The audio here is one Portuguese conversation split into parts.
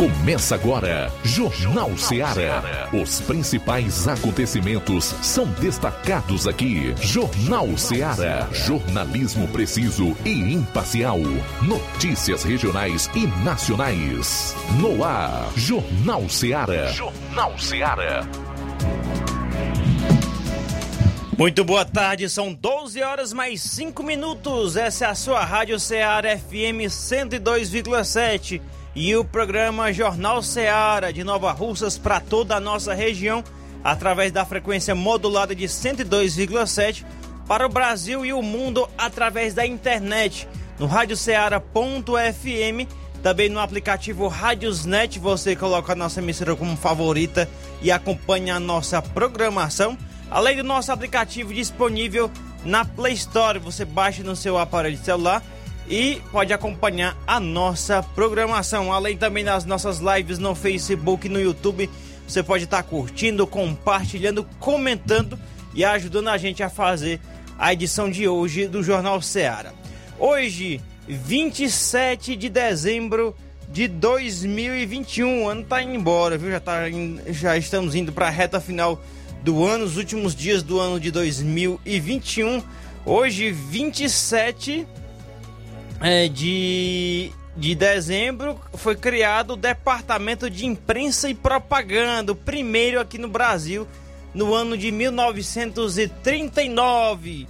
Começa agora, Jornal Ceará. Os principais acontecimentos são destacados aqui. Jornal Ceará. Jornalismo preciso e imparcial. Notícias regionais e nacionais. No ar, Jornal Ceará. Jornal Ceará. Muito boa tarde, são 12 horas mais 5 minutos. Essa é a sua Rádio Ceará FM 102,7 e o programa Jornal Ceará de Nova Russas para toda a nossa região, através da frequência modulada de 102,7 para o Brasil e o mundo através da internet no radioceara.fm, também no aplicativo Radiosnet, você coloca a nossa emissora como favorita e acompanha a nossa programação, além do nosso aplicativo disponível na Play Store, você baixa no seu aparelho celular e pode acompanhar a nossa programação, além também das nossas lives no Facebook e no YouTube. Você pode estar curtindo, compartilhando, comentando e ajudando a gente a fazer a edição de hoje do Jornal Ceará. Hoje, 27 de dezembro de 2021, o ano tá indo embora, viu? Já, tá já estamos indo para a reta final do ano, os últimos dias do ano de 2021. Hoje, 27 é, de, de dezembro foi criado o Departamento de Imprensa e Propaganda, o primeiro aqui no Brasil, no ano de 1939.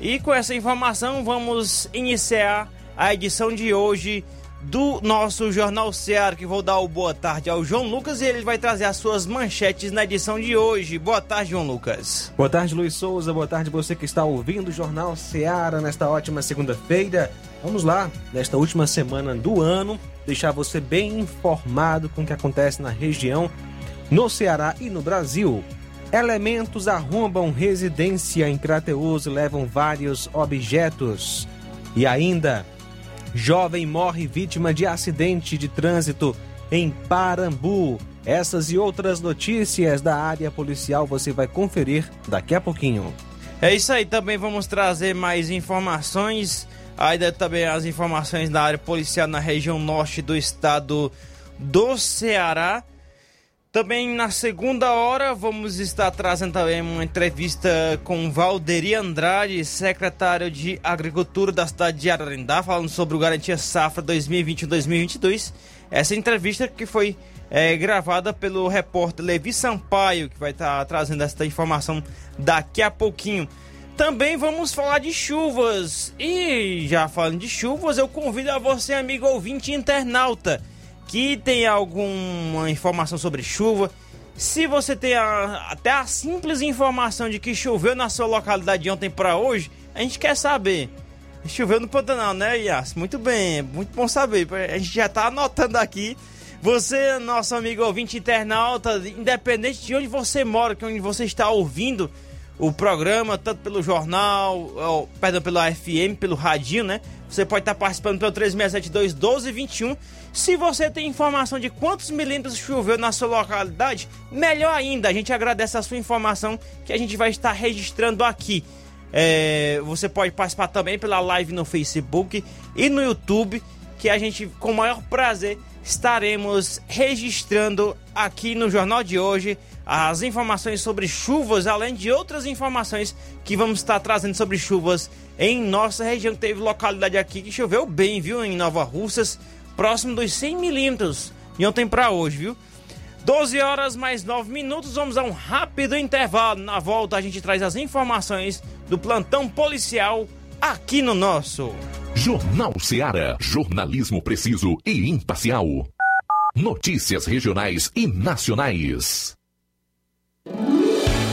E com essa informação vamos iniciar a edição de hoje do nosso Jornal Ceará, que vou dar o boa tarde ao João Lucas e ele vai trazer as suas manchetes na edição de hoje. Boa tarde, João Lucas. Boa tarde, Luiz Souza. Boa tarde você que está ouvindo o Jornal Ceará nesta ótima segunda-feira. Vamos lá, nesta última semana do ano, deixar você bem informado com o que acontece na região, no Ceará e no Brasil. Elementos arrombam residência em Crateus e levam vários objetos. E ainda, Jovem morre vítima de acidente de trânsito em Parambu. Essas e outras notícias da área policial você vai conferir daqui a pouquinho. É isso aí, também vamos trazer mais informações. Ainda também as informações da área policial na região norte do estado do Ceará. Também na segunda hora vamos estar trazendo também uma entrevista com Valderi Andrade, secretário de Agricultura da cidade de Ararendá, falando sobre o Garantia Safra 2021-2022. Essa entrevista que foi é, gravada pelo repórter Levi Sampaio, que vai estar trazendo essa informação daqui a pouquinho. Também vamos falar de chuvas. E já falando de chuvas, eu convido a você, amigo ouvinte internauta que tem alguma informação sobre chuva. Se você tem a, até a simples informação de que choveu na sua localidade de ontem para hoje, a gente quer saber. Choveu no Pantanal, né, Yas? Muito bem, muito bom saber. A gente já tá anotando aqui. Você, nosso amigo ouvinte internauta, independente de onde você mora, que onde você está ouvindo o programa, tanto pelo jornal, ou, perdão, pelo FM, pelo radinho, né? Você pode estar participando pelo 3672 1221 se você tem informação de quantos milímetros choveu na sua localidade, melhor ainda, a gente agradece a sua informação que a gente vai estar registrando aqui. É, você pode participar também pela live no Facebook e no YouTube, que a gente, com o maior prazer, estaremos registrando aqui no jornal de hoje as informações sobre chuvas, além de outras informações que vamos estar trazendo sobre chuvas em nossa região. Teve localidade aqui que choveu bem, viu? Em Nova Russas, próximo dos 100 milímetros de ontem para hoje, viu? 12 horas mais 9 minutos, vamos a um rápido intervalo. Na volta a gente traz as informações do plantão policial aqui no nosso Jornal Ceará, jornalismo preciso e imparcial. Notícias regionais e nacionais. Mm-hmm.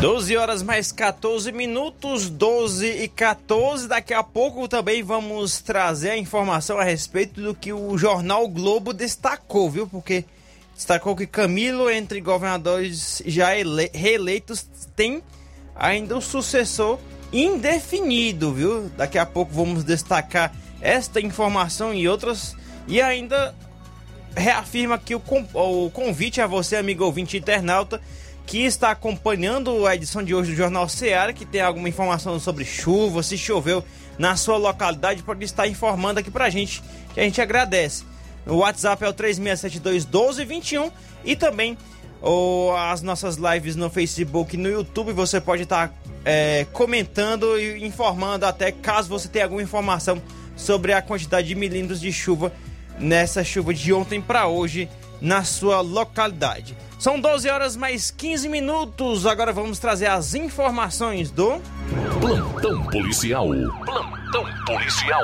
Doze horas mais 14 minutos, 12 e 14. Daqui a pouco também vamos trazer a informação a respeito do que o jornal Globo destacou, viu? Porque destacou que Camilo, entre governadores já ele reeleitos, tem ainda o sucessor indefinido, viu? Daqui a pouco vamos destacar esta informação e outras. E ainda reafirma que o convite a você, amigo ouvinte internauta, que está acompanhando a edição de hoje do Jornal Seara, que tem alguma informação sobre chuva, se choveu na sua localidade, pode estar informando aqui pra gente, que a gente agradece. O WhatsApp é o 3672 1221 e também ou as nossas lives no Facebook e no YouTube. Você pode estar é, comentando e informando até caso você tenha alguma informação sobre a quantidade de milímetros de chuva nessa chuva de ontem para hoje na sua localidade. São 12 horas mais 15 minutos. Agora vamos trazer as informações do Plantão Policial. Plantão policial.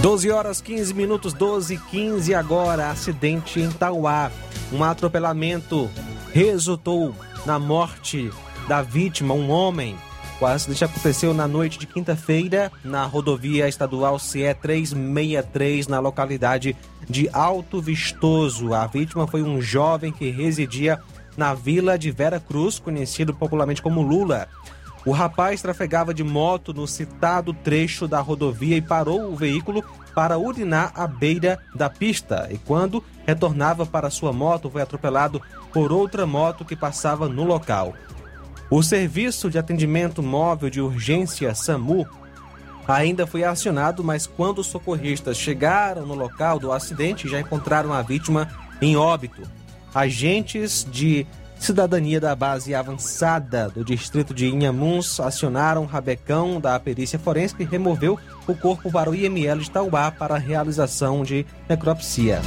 12 horas 15 minutos, 12 e 15 agora. Acidente em Tauá. Um atropelamento resultou na morte da vítima, um homem. O acidente aconteceu na noite de quinta-feira na rodovia estadual CE 363, na localidade de Alto Vistoso. A vítima foi um jovem que residia na vila de Vera Cruz, conhecido popularmente como Lula. O rapaz trafegava de moto no citado trecho da rodovia e parou o veículo para urinar à beira da pista. E quando retornava para sua moto, foi atropelado por outra moto que passava no local. O Serviço de Atendimento Móvel de Urgência SAMU ainda foi acionado, mas quando os socorristas chegaram no local do acidente, já encontraram a vítima em óbito. Agentes de cidadania da base avançada do distrito de Inhamuns acionaram o rabecão da perícia forense que removeu o corpo para o IML de Taubá para a realização de necropsia.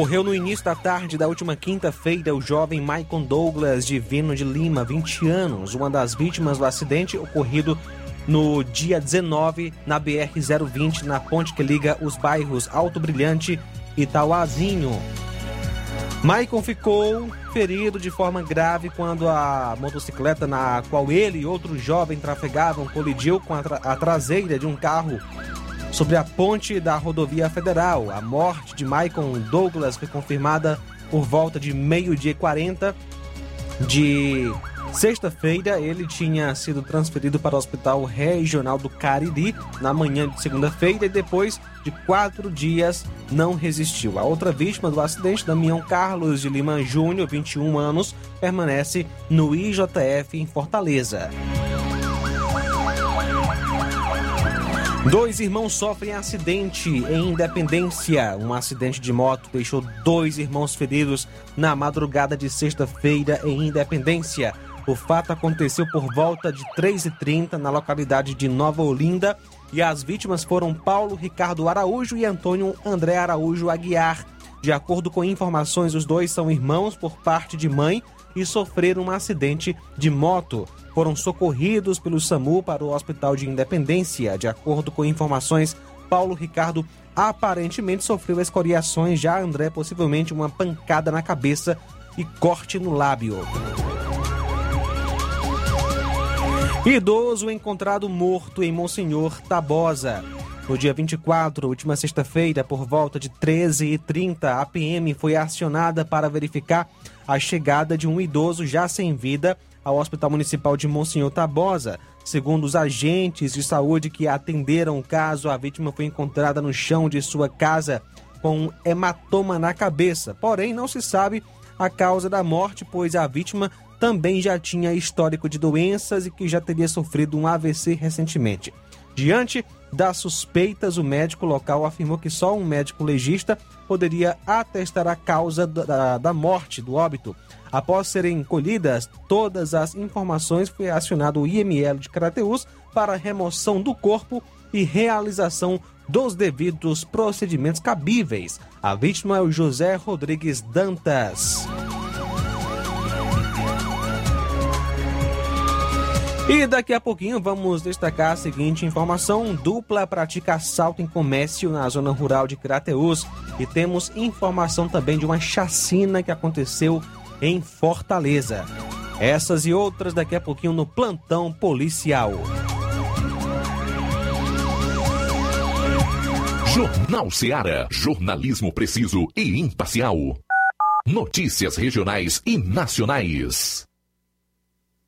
Morreu no início da tarde da última quinta-feira o jovem Maicon Douglas Divino de Lima, 20 anos, uma das vítimas do acidente ocorrido no dia 19 na BR-020, na ponte que liga os bairros Alto Brilhante e Tauazinho. Maicon ficou ferido de forma grave quando a motocicleta na qual ele e outro jovem trafegavam colidiu com a, tra a traseira de um carro sobre a ponte da rodovia federal. A morte de Maicon Douglas foi confirmada por volta de meio-dia 40 de sexta-feira. Ele tinha sido transferido para o Hospital Regional do Cariri na manhã de segunda-feira e depois de quatro dias não resistiu. A outra vítima do acidente, Damião Carlos de Lima Júnior, 21 anos, permanece no IJF em Fortaleza. Dois irmãos sofrem acidente em Independência. Um acidente de moto deixou dois irmãos feridos na madrugada de sexta-feira em Independência. O fato aconteceu por volta de 3h30 na localidade de Nova Olinda e as vítimas foram Paulo Ricardo Araújo e Antônio André Araújo Aguiar. De acordo com informações, os dois são irmãos por parte de mãe e sofreram um acidente de moto foram socorridos pelo SAMU para o Hospital de Independência. De acordo com informações, Paulo Ricardo aparentemente sofreu escoriações, já André possivelmente uma pancada na cabeça e corte no lábio. Idoso encontrado morto em Monsenhor Tabosa. No dia 24, última sexta-feira, por volta de 13h30, a PM foi acionada para verificar a chegada de um idoso já sem vida ao Hospital Municipal de Monsenhor Tabosa. Segundo os agentes de saúde que atenderam o caso, a vítima foi encontrada no chão de sua casa com um hematoma na cabeça. Porém, não se sabe a causa da morte, pois a vítima também já tinha histórico de doenças e que já teria sofrido um AVC recentemente. Diante das suspeitas, o médico local afirmou que só um médico legista poderia atestar a causa da, da morte, do óbito. Após serem colhidas todas as informações, foi acionado o IML de Crateus para remoção do corpo e realização dos devidos procedimentos cabíveis. A vítima é o José Rodrigues Dantas. E daqui a pouquinho vamos destacar a seguinte informação: dupla pratica assalto em comércio na zona rural de Crateus. E temos informação também de uma chacina que aconteceu em Fortaleza. Essas e outras daqui a pouquinho no plantão policial. Jornal Seara. Jornalismo preciso e imparcial. Notícias regionais e nacionais.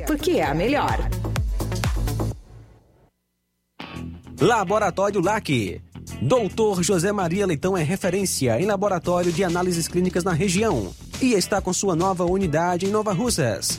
porque é a melhor. Laboratório LAC. Doutor José Maria Leitão é referência em laboratório de análises clínicas na região e está com sua nova unidade em Nova Russas.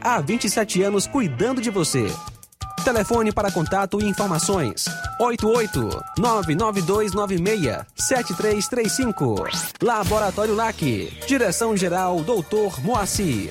há 27 anos cuidando de você. Telefone para contato e informações: 88-99296-7335. Laboratório LAC. Direção-Geral Dr. Moacir.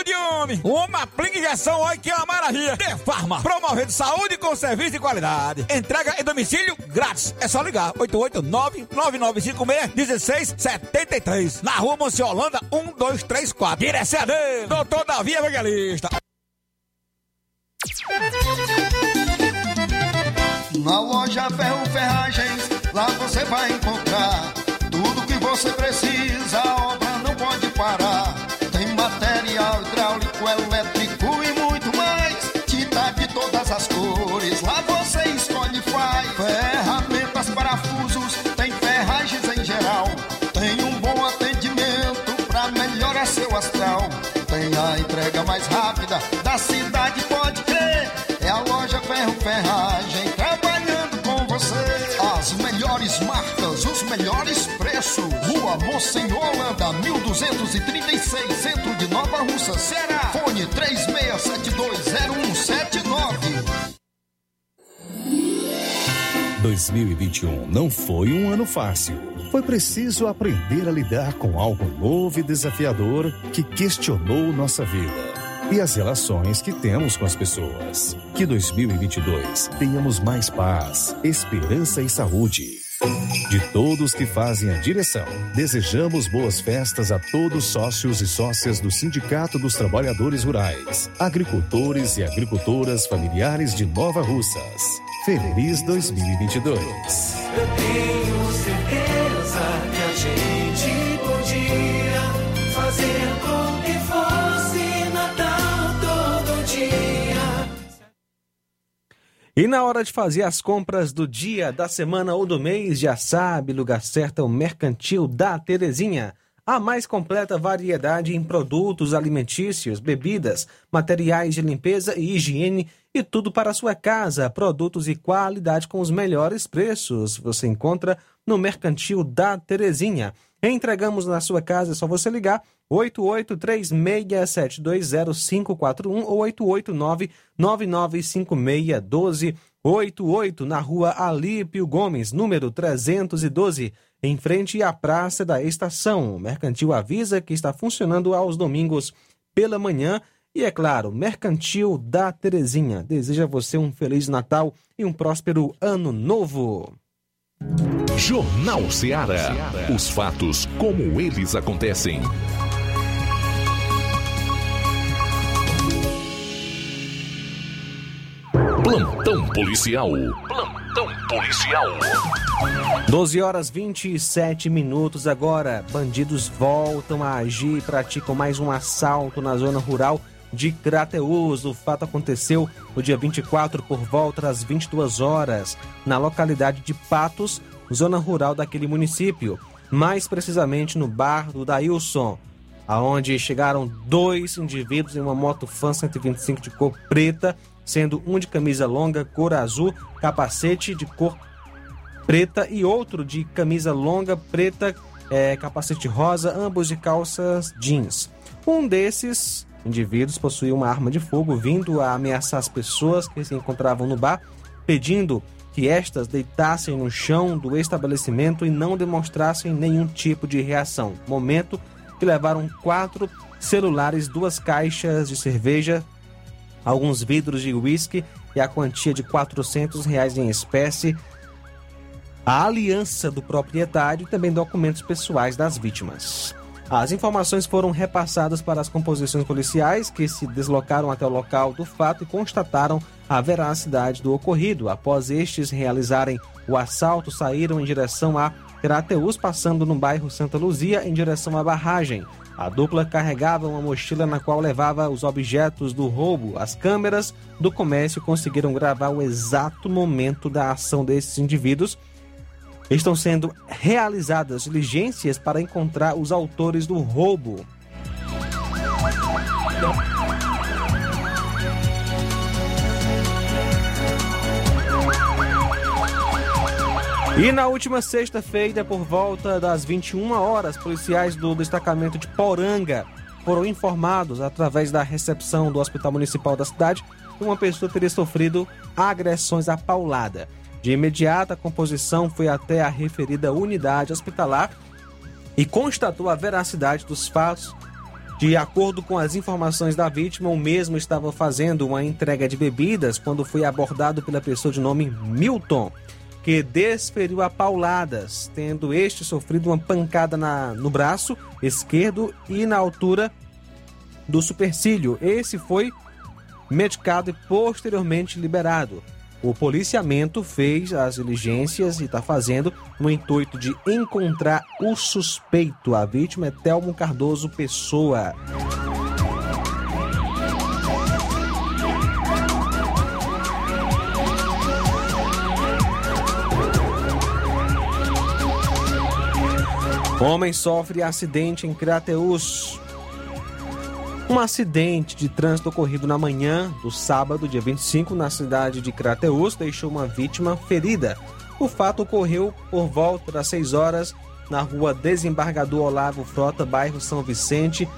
ajude, homem. Uma aplica injeção, olha que é uma maravilha. De Farma, promovendo saúde com serviço de qualidade. Entrega em domicílio grátis. É só ligar, 889-9956-1673. Na rua Monsiolanda, 1234. Direção dele, doutor Davi Evangelista. Na loja Ferro Ferragens, lá você vai encontrar tudo que você precisa, Mocenola, Holanda, 1236, centro de Nova Russa, Ceará. Fone 36720179. 2021 não foi um ano fácil. Foi preciso aprender a lidar com algo novo e desafiador que questionou nossa vida e as relações que temos com as pessoas. Que 2022 tenhamos mais paz, esperança e saúde. De todos que fazem a direção, desejamos boas festas a todos sócios e sócias do Sindicato dos Trabalhadores Rurais, agricultores e agricultoras familiares de Nova Russas. Feliz 2022. Eu tenho certeza E na hora de fazer as compras do dia, da semana ou do mês, já sabe, lugar certo é o Mercantil da Terezinha. A mais completa variedade em produtos alimentícios, bebidas, materiais de limpeza e higiene e tudo para a sua casa. Produtos e qualidade com os melhores preços. Você encontra no Mercantil da Terezinha. Entregamos na sua casa, é só você ligar 8836720541 ou 889-9956-1288 na rua Alípio Gomes, número 312, em frente à Praça da Estação. O Mercantil avisa que está funcionando aos domingos pela manhã e, é claro, Mercantil da Terezinha. Deseja a você um Feliz Natal e um próspero Ano Novo. Jornal Ceará. Os fatos como eles acontecem. Plantão policial. Plantão policial. 12 horas 27 minutos agora. Bandidos voltam a agir e praticam mais um assalto na zona rural de Crateus. O fato aconteceu no dia 24 por volta das 22 horas, na localidade de Patos, zona rural daquele município, mais precisamente no bar do Dailson, aonde chegaram dois indivíduos em uma moto Fan 125 de cor preta, sendo um de camisa longa cor azul, capacete de cor preta e outro de camisa longa preta, é, capacete rosa, ambos de calças jeans. Um desses indivíduos possuía uma arma de fogo vindo a ameaçar as pessoas que se encontravam no bar, pedindo que estas deitassem no chão do estabelecimento e não demonstrassem nenhum tipo de reação. Momento que levaram quatro celulares, duas caixas de cerveja, alguns vidros de uísque e a quantia de 400 reais em espécie, a aliança do proprietário e também documentos pessoais das vítimas. As informações foram repassadas para as composições policiais que se deslocaram até o local do fato e constataram a veracidade do ocorrido. Após estes realizarem o assalto, saíram em direção a Crateus, passando no bairro Santa Luzia em direção à barragem. A dupla carregava uma mochila na qual levava os objetos do roubo. As câmeras do comércio conseguiram gravar o exato momento da ação desses indivíduos estão sendo realizadas diligências para encontrar os autores do roubo. E na última sexta-feira, por volta das 21 horas, policiais do destacamento de Poranga foram informados através da recepção do Hospital Municipal da cidade que uma pessoa teria sofrido agressões à paulada. De imediato, a composição foi até a referida unidade hospitalar e constatou a veracidade dos fatos. De acordo com as informações da vítima, o mesmo estava fazendo uma entrega de bebidas quando foi abordado pela pessoa de nome Milton, que desferiu a pauladas, tendo este sofrido uma pancada na, no braço esquerdo e na altura do supercílio. Esse foi medicado e posteriormente liberado. O policiamento fez as diligências e está fazendo no intuito de encontrar o suspeito. A vítima é Telmo Cardoso Pessoa. Homem sofre acidente em Crateus. Um acidente de trânsito ocorrido na manhã do sábado, dia 25, na cidade de Crateus, deixou uma vítima ferida. O fato ocorreu por volta das 6 horas na rua Desembargador Olavo Frota, bairro São Vicente,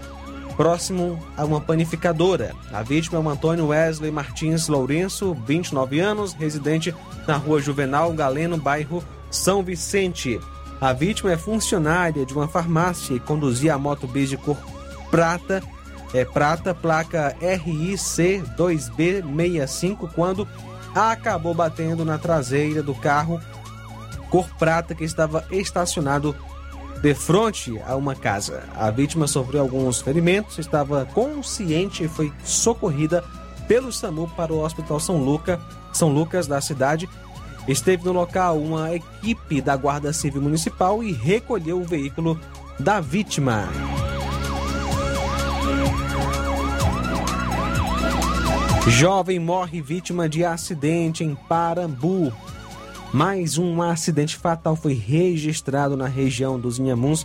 próximo a uma panificadora. A vítima é o Antônio Wesley Martins Lourenço, 29 anos, residente na rua Juvenal Galeno, bairro São Vicente. A vítima é funcionária de uma farmácia e conduzia a moto bis de cor prata, é prata, placa RIC 2B65, quando acabou batendo na traseira do carro cor prata que estava estacionado de frente a uma casa. A vítima sofreu alguns ferimentos, estava consciente e foi socorrida pelo SAMU para o Hospital São, Luca, São Lucas da cidade. Esteve no local uma equipe da Guarda Civil Municipal e recolheu o veículo da vítima. Jovem morre vítima de acidente em Parambu. Mais um acidente fatal foi registrado na região dos Inhamuns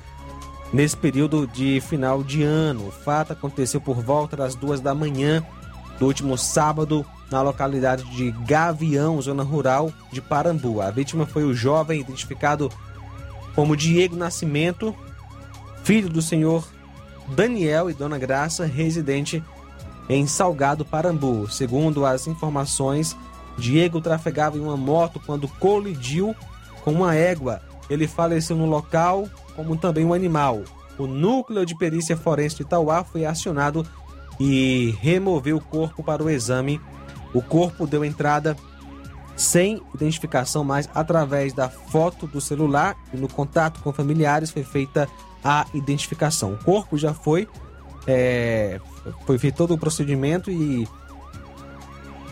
nesse período de final de ano. O fato aconteceu por volta das duas da manhã do último sábado na localidade de Gavião, zona rural de Parambu. A vítima foi o jovem identificado como Diego Nascimento, filho do senhor Daniel e dona Graça, residente em Salgado, Parambu. Segundo as informações, Diego trafegava em uma moto quando colidiu com uma égua. Ele faleceu no local, como também o um animal. O núcleo de perícia forense de Tauá foi acionado e removeu o corpo para o exame. O corpo deu entrada sem identificação, mas através da foto do celular e no contato com familiares foi feita a identificação. O corpo já foi é, foi feito todo o procedimento e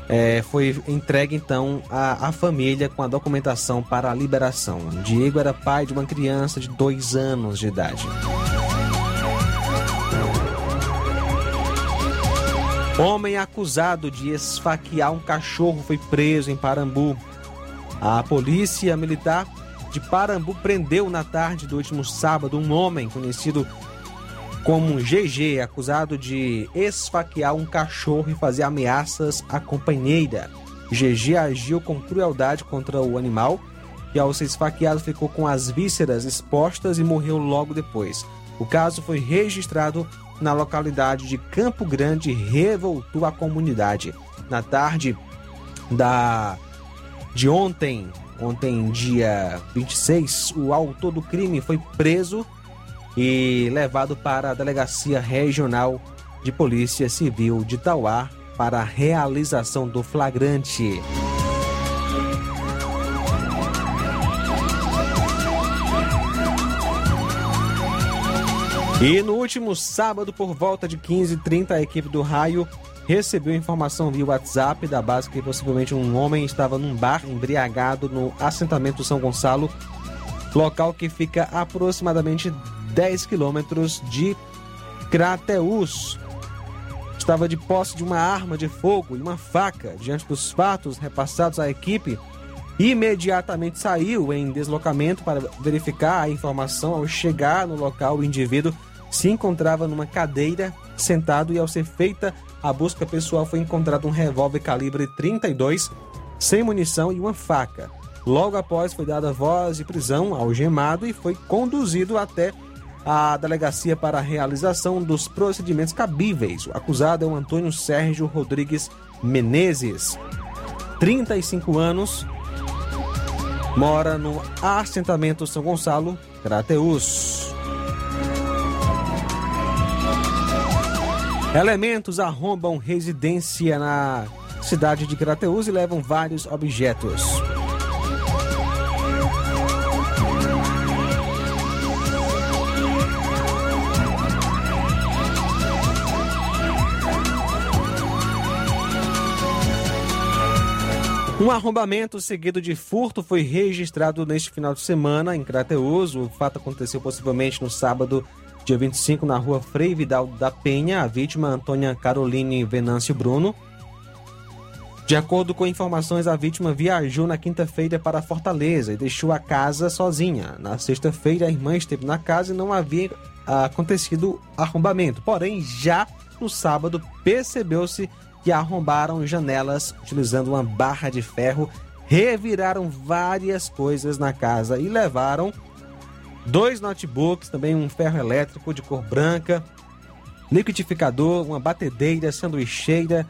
é, foi entregue então à, à, família com a documentação para a liberação. Diego era pai de uma criança de dois anos de idade. Homem acusado de esfaquear um cachorro foi preso em Parambu. A polícia militar de Parambu prendeu na tarde do último sábado um homem conhecido como GG, acusado de esfaquear um cachorro e fazer ameaças à companheira. GG agiu com crueldade contra o animal e, ao ser esfaqueado, ficou com as vísceras expostas e morreu logo depois. O caso foi registrado na localidade de Campo Grande e revoltou a comunidade. Na tarde da de ontem, ontem dia 26, o autor do crime foi preso e levado para a Delegacia Regional de Polícia Civil de Tauá para a realização do flagrante. E no último sábado, por volta de 15h30, a equipe do Raio recebeu informação via WhatsApp da base que possivelmente um homem estava num bar embriagado no assentamento São Gonçalo, local que fica aproximadamente 10 quilômetros de Crateus. Estava de posse de uma arma de fogo e uma faca. Diante dos fatos repassados à equipe, imediatamente saiu em deslocamento para verificar a informação. Ao chegar no local, o indivíduo se encontrava numa cadeira, sentado, e ao ser feita a busca pessoal, foi encontrado um revólver calibre 32, sem munição e uma faca. Logo após, foi dada voz de prisão ao gemado e foi conduzido até a delegacia para a realização dos procedimentos cabíveis. O acusado é o Antônio Sérgio Rodrigues Menezes, 35 anos, mora no assentamento São Gonçalo, Crateus. Elementos arrombam residência na cidade de Crateus e levam vários objetos. Um arrombamento seguido de furto foi registrado neste final de semana em Crateus. O fato aconteceu possivelmente no sábado, dia 25, na rua Frei Vidal da Penha. A vítima, Antônia Caroline Venâncio Bruno. De acordo com informações, a vítima viajou na quinta-feira para Fortaleza e deixou a casa sozinha. Na sexta-feira, a irmã esteve na casa e não havia acontecido arrombamento. Porém, já no sábado, percebeu-se que arrombaram janelas utilizando uma barra de ferro reviraram várias coisas na casa e levaram dois notebooks, também um ferro elétrico de cor branca, liquidificador, uma batedeira, sanduicheira,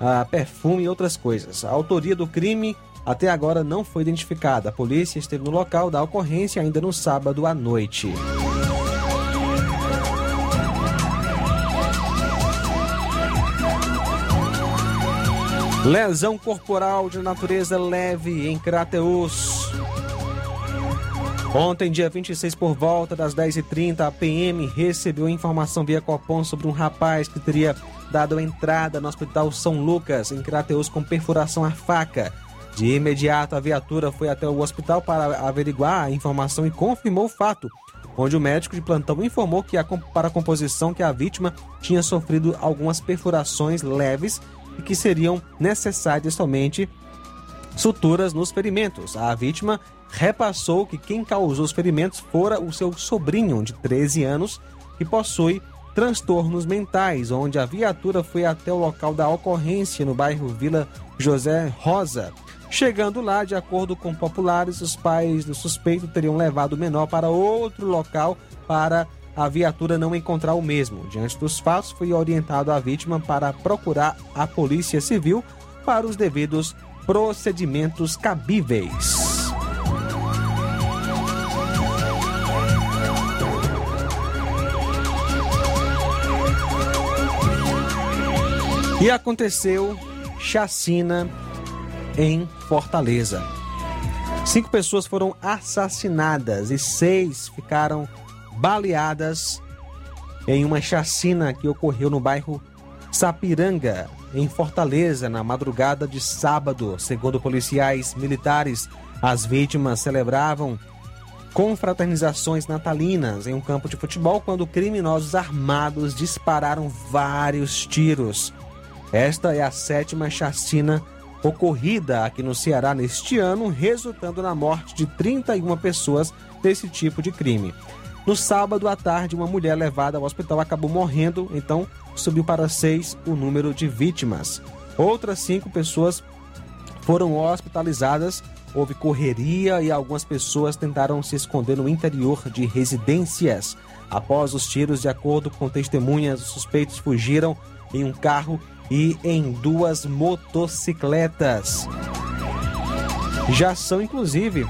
uh, perfume e outras coisas. A autoria do crime até agora não foi identificada. A polícia esteve no local da ocorrência ainda no sábado à noite. Lesão corporal de natureza leve em Crateus. Ontem, dia 26, por volta das 10h30, a PM recebeu informação via Copom sobre um rapaz que teria dado entrada no Hospital São Lucas, em Crateus, com perfuração à faca. De imediato, a viatura foi até o hospital para averiguar a informação e confirmou o fato, onde o médico de plantão informou que para a composição que a vítima tinha sofrido algumas perfurações leves e que seriam necessárias somente suturas nos ferimentos. A vítima repassou que quem causou os ferimentos fora o seu sobrinho de 13 anos, que possui transtornos mentais, onde a viatura foi até o local da ocorrência no bairro Vila José Rosa. Chegando lá, de acordo com populares, os pais do suspeito teriam levado o menor para outro local para a viatura não encontrar o mesmo. Diante dos fatos, foi orientado a vítima para procurar a Polícia Civil para os devidos procedimentos cabíveis. E aconteceu chacina em Fortaleza. Cinco pessoas foram assassinadas e seis ficaram baleadas em uma chacina que ocorreu no bairro Sapiranga, em Fortaleza, na madrugada de sábado. Segundo policiais militares, as vítimas celebravam confraternizações natalinas em um campo de futebol quando criminosos armados dispararam vários tiros. Esta é a sétima chacina ocorrida aqui no Ceará neste ano, resultando na morte de 31 pessoas desse tipo de crime. No sábado à tarde, uma mulher levada ao hospital acabou morrendo, então subiu para seis o número de vítimas. Outras cinco pessoas foram hospitalizadas, houve correria e algumas pessoas tentaram se esconder no interior de residências. Após os tiros, de acordo com testemunhas, os suspeitos fugiram em um carro e em duas motocicletas. Já são, inclusive,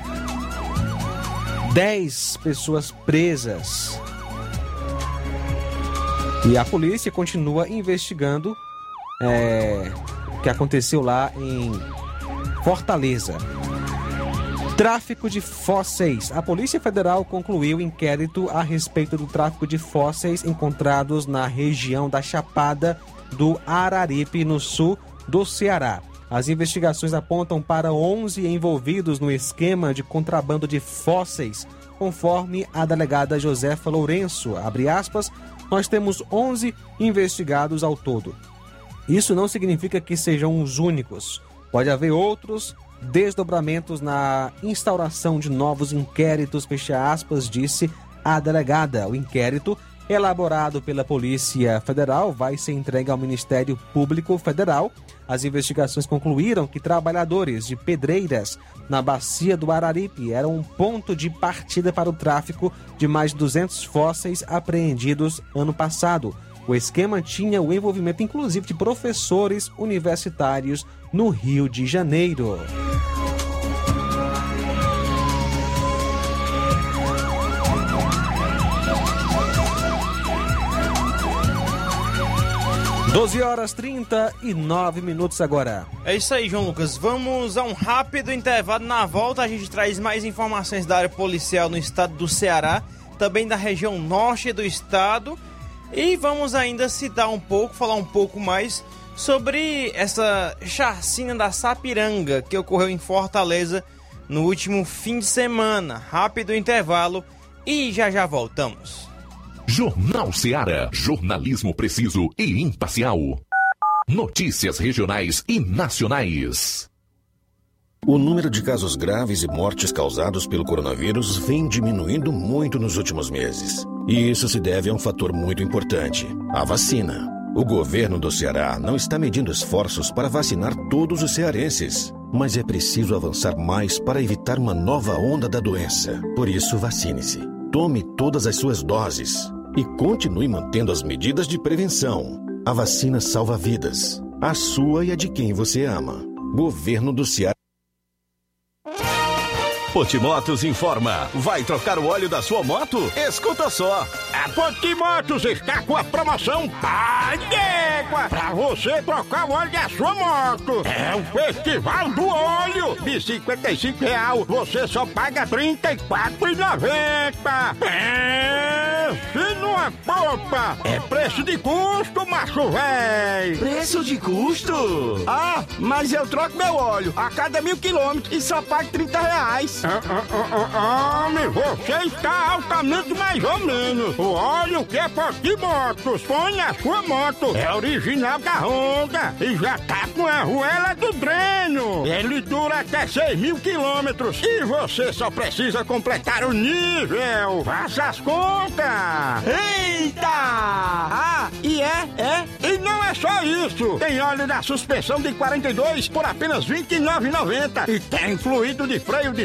10 pessoas presas. E a polícia continua investigando é, o que aconteceu lá em Fortaleza. Tráfico de fósseis. A Polícia Federal concluiu inquérito a respeito do tráfico de fósseis encontrados na região da Chapada do Araripe, no sul do Ceará. As investigações apontam para 11 envolvidos no esquema de contrabando de fósseis, conforme a delegada Josefa Lourenço. Aspas, nós temos 11 investigados ao todo. Isso não significa que sejam os únicos. Pode haver outros desdobramentos na instauração de novos inquéritos, fecha aspas, disse a delegada. O inquérito elaborado pela Polícia Federal vai ser entregue ao Ministério Público Federal. As investigações concluíram que trabalhadores de pedreiras na bacia do Araripe eram um ponto de partida para o tráfico de mais de 200 fósseis apreendidos ano passado. O esquema tinha o envolvimento inclusive de professores universitários no Rio de Janeiro. 12 horas 39 minutos agora. É isso aí, João Lucas. Vamos a um rápido intervalo. Na volta, a gente traz mais informações da área policial no estado do Ceará, também da região norte do estado. E vamos ainda citar um pouco, falar um pouco mais sobre essa chacina da Sapiranga que ocorreu em Fortaleza no último fim de semana. Rápido intervalo e já já voltamos. Jornal Seara. Jornalismo preciso e imparcial. Notícias regionais e nacionais. O número de casos graves e mortes causados pelo coronavírus vem diminuindo muito nos últimos meses. E isso se deve a um fator muito importante: a vacina. O governo do Ceará não está medindo esforços para vacinar todos os cearenses, mas é preciso avançar mais para evitar uma nova onda da doença. Por isso, vacine-se. Tome todas as suas doses e continue mantendo as medidas de prevenção. A vacina salva vidas, a sua e a de quem você ama. Governo do Ceará. Potimotos informa. Vai trocar o óleo da sua moto? Escuta só. A Potimotos está com a promoção Pai d'Égua para você trocar o óleo da sua moto. É o Festival do Óleo. De 55 real, você só paga R$ 34,90. É, se não é popa, é preço de custo, macho véi. Preço de custo? Ah, mas eu troco meu óleo a cada mil quilômetros e só pago 30 reais. Ah, ah, ah, homem, você está altamente mais ou menos. O óleo que é Potimotos põe a sua moto. É original da Honda e já tá com a arruela do dreno. Ele dura até 6 mil quilômetros e você só precisa completar o nível. Faça as contas. Eita! Ah, e é, é, e não é só isso. Tem óleo da suspensão de 42 por apenas R$ 29,90 e tem fluido de freio de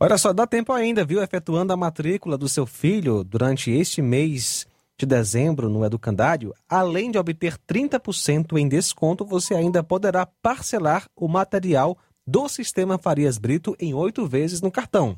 Olha só, dá tempo ainda, viu? Efetuando a matrícula do seu filho durante este mês de dezembro no Educandário, além de obter 30% em desconto, você ainda poderá parcelar o material do Sistema Farias Brito em oito vezes no cartão.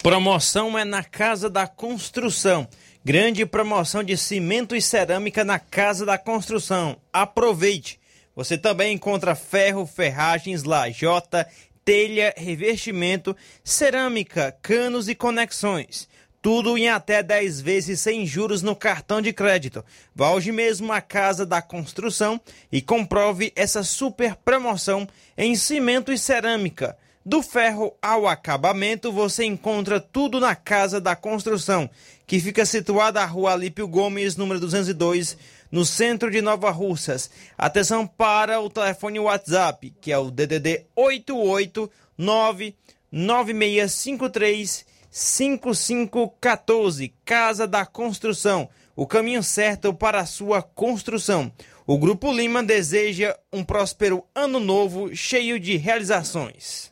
Promoção é na Casa da Construção. Grande promoção de cimento e cerâmica na Casa da Construção. Aproveite! Você também encontra ferro, ferragens, lajota, telha, revestimento, cerâmica, canos e conexões. Tudo em até 10 vezes sem juros no cartão de crédito. Vá hoje mesmo à Casa da Construção e comprove essa super promoção em cimento e cerâmica. Do ferro ao acabamento, você encontra tudo na Casa da Construção, que fica situada na rua Alípio Gomes, número 202, no centro de Nova Russas. Atenção para o telefone WhatsApp, que é o DDD 889 9653 5514. Casa da Construção, o caminho certo para a sua construção. O Grupo Lima deseja um próspero ano novo cheio de realizações.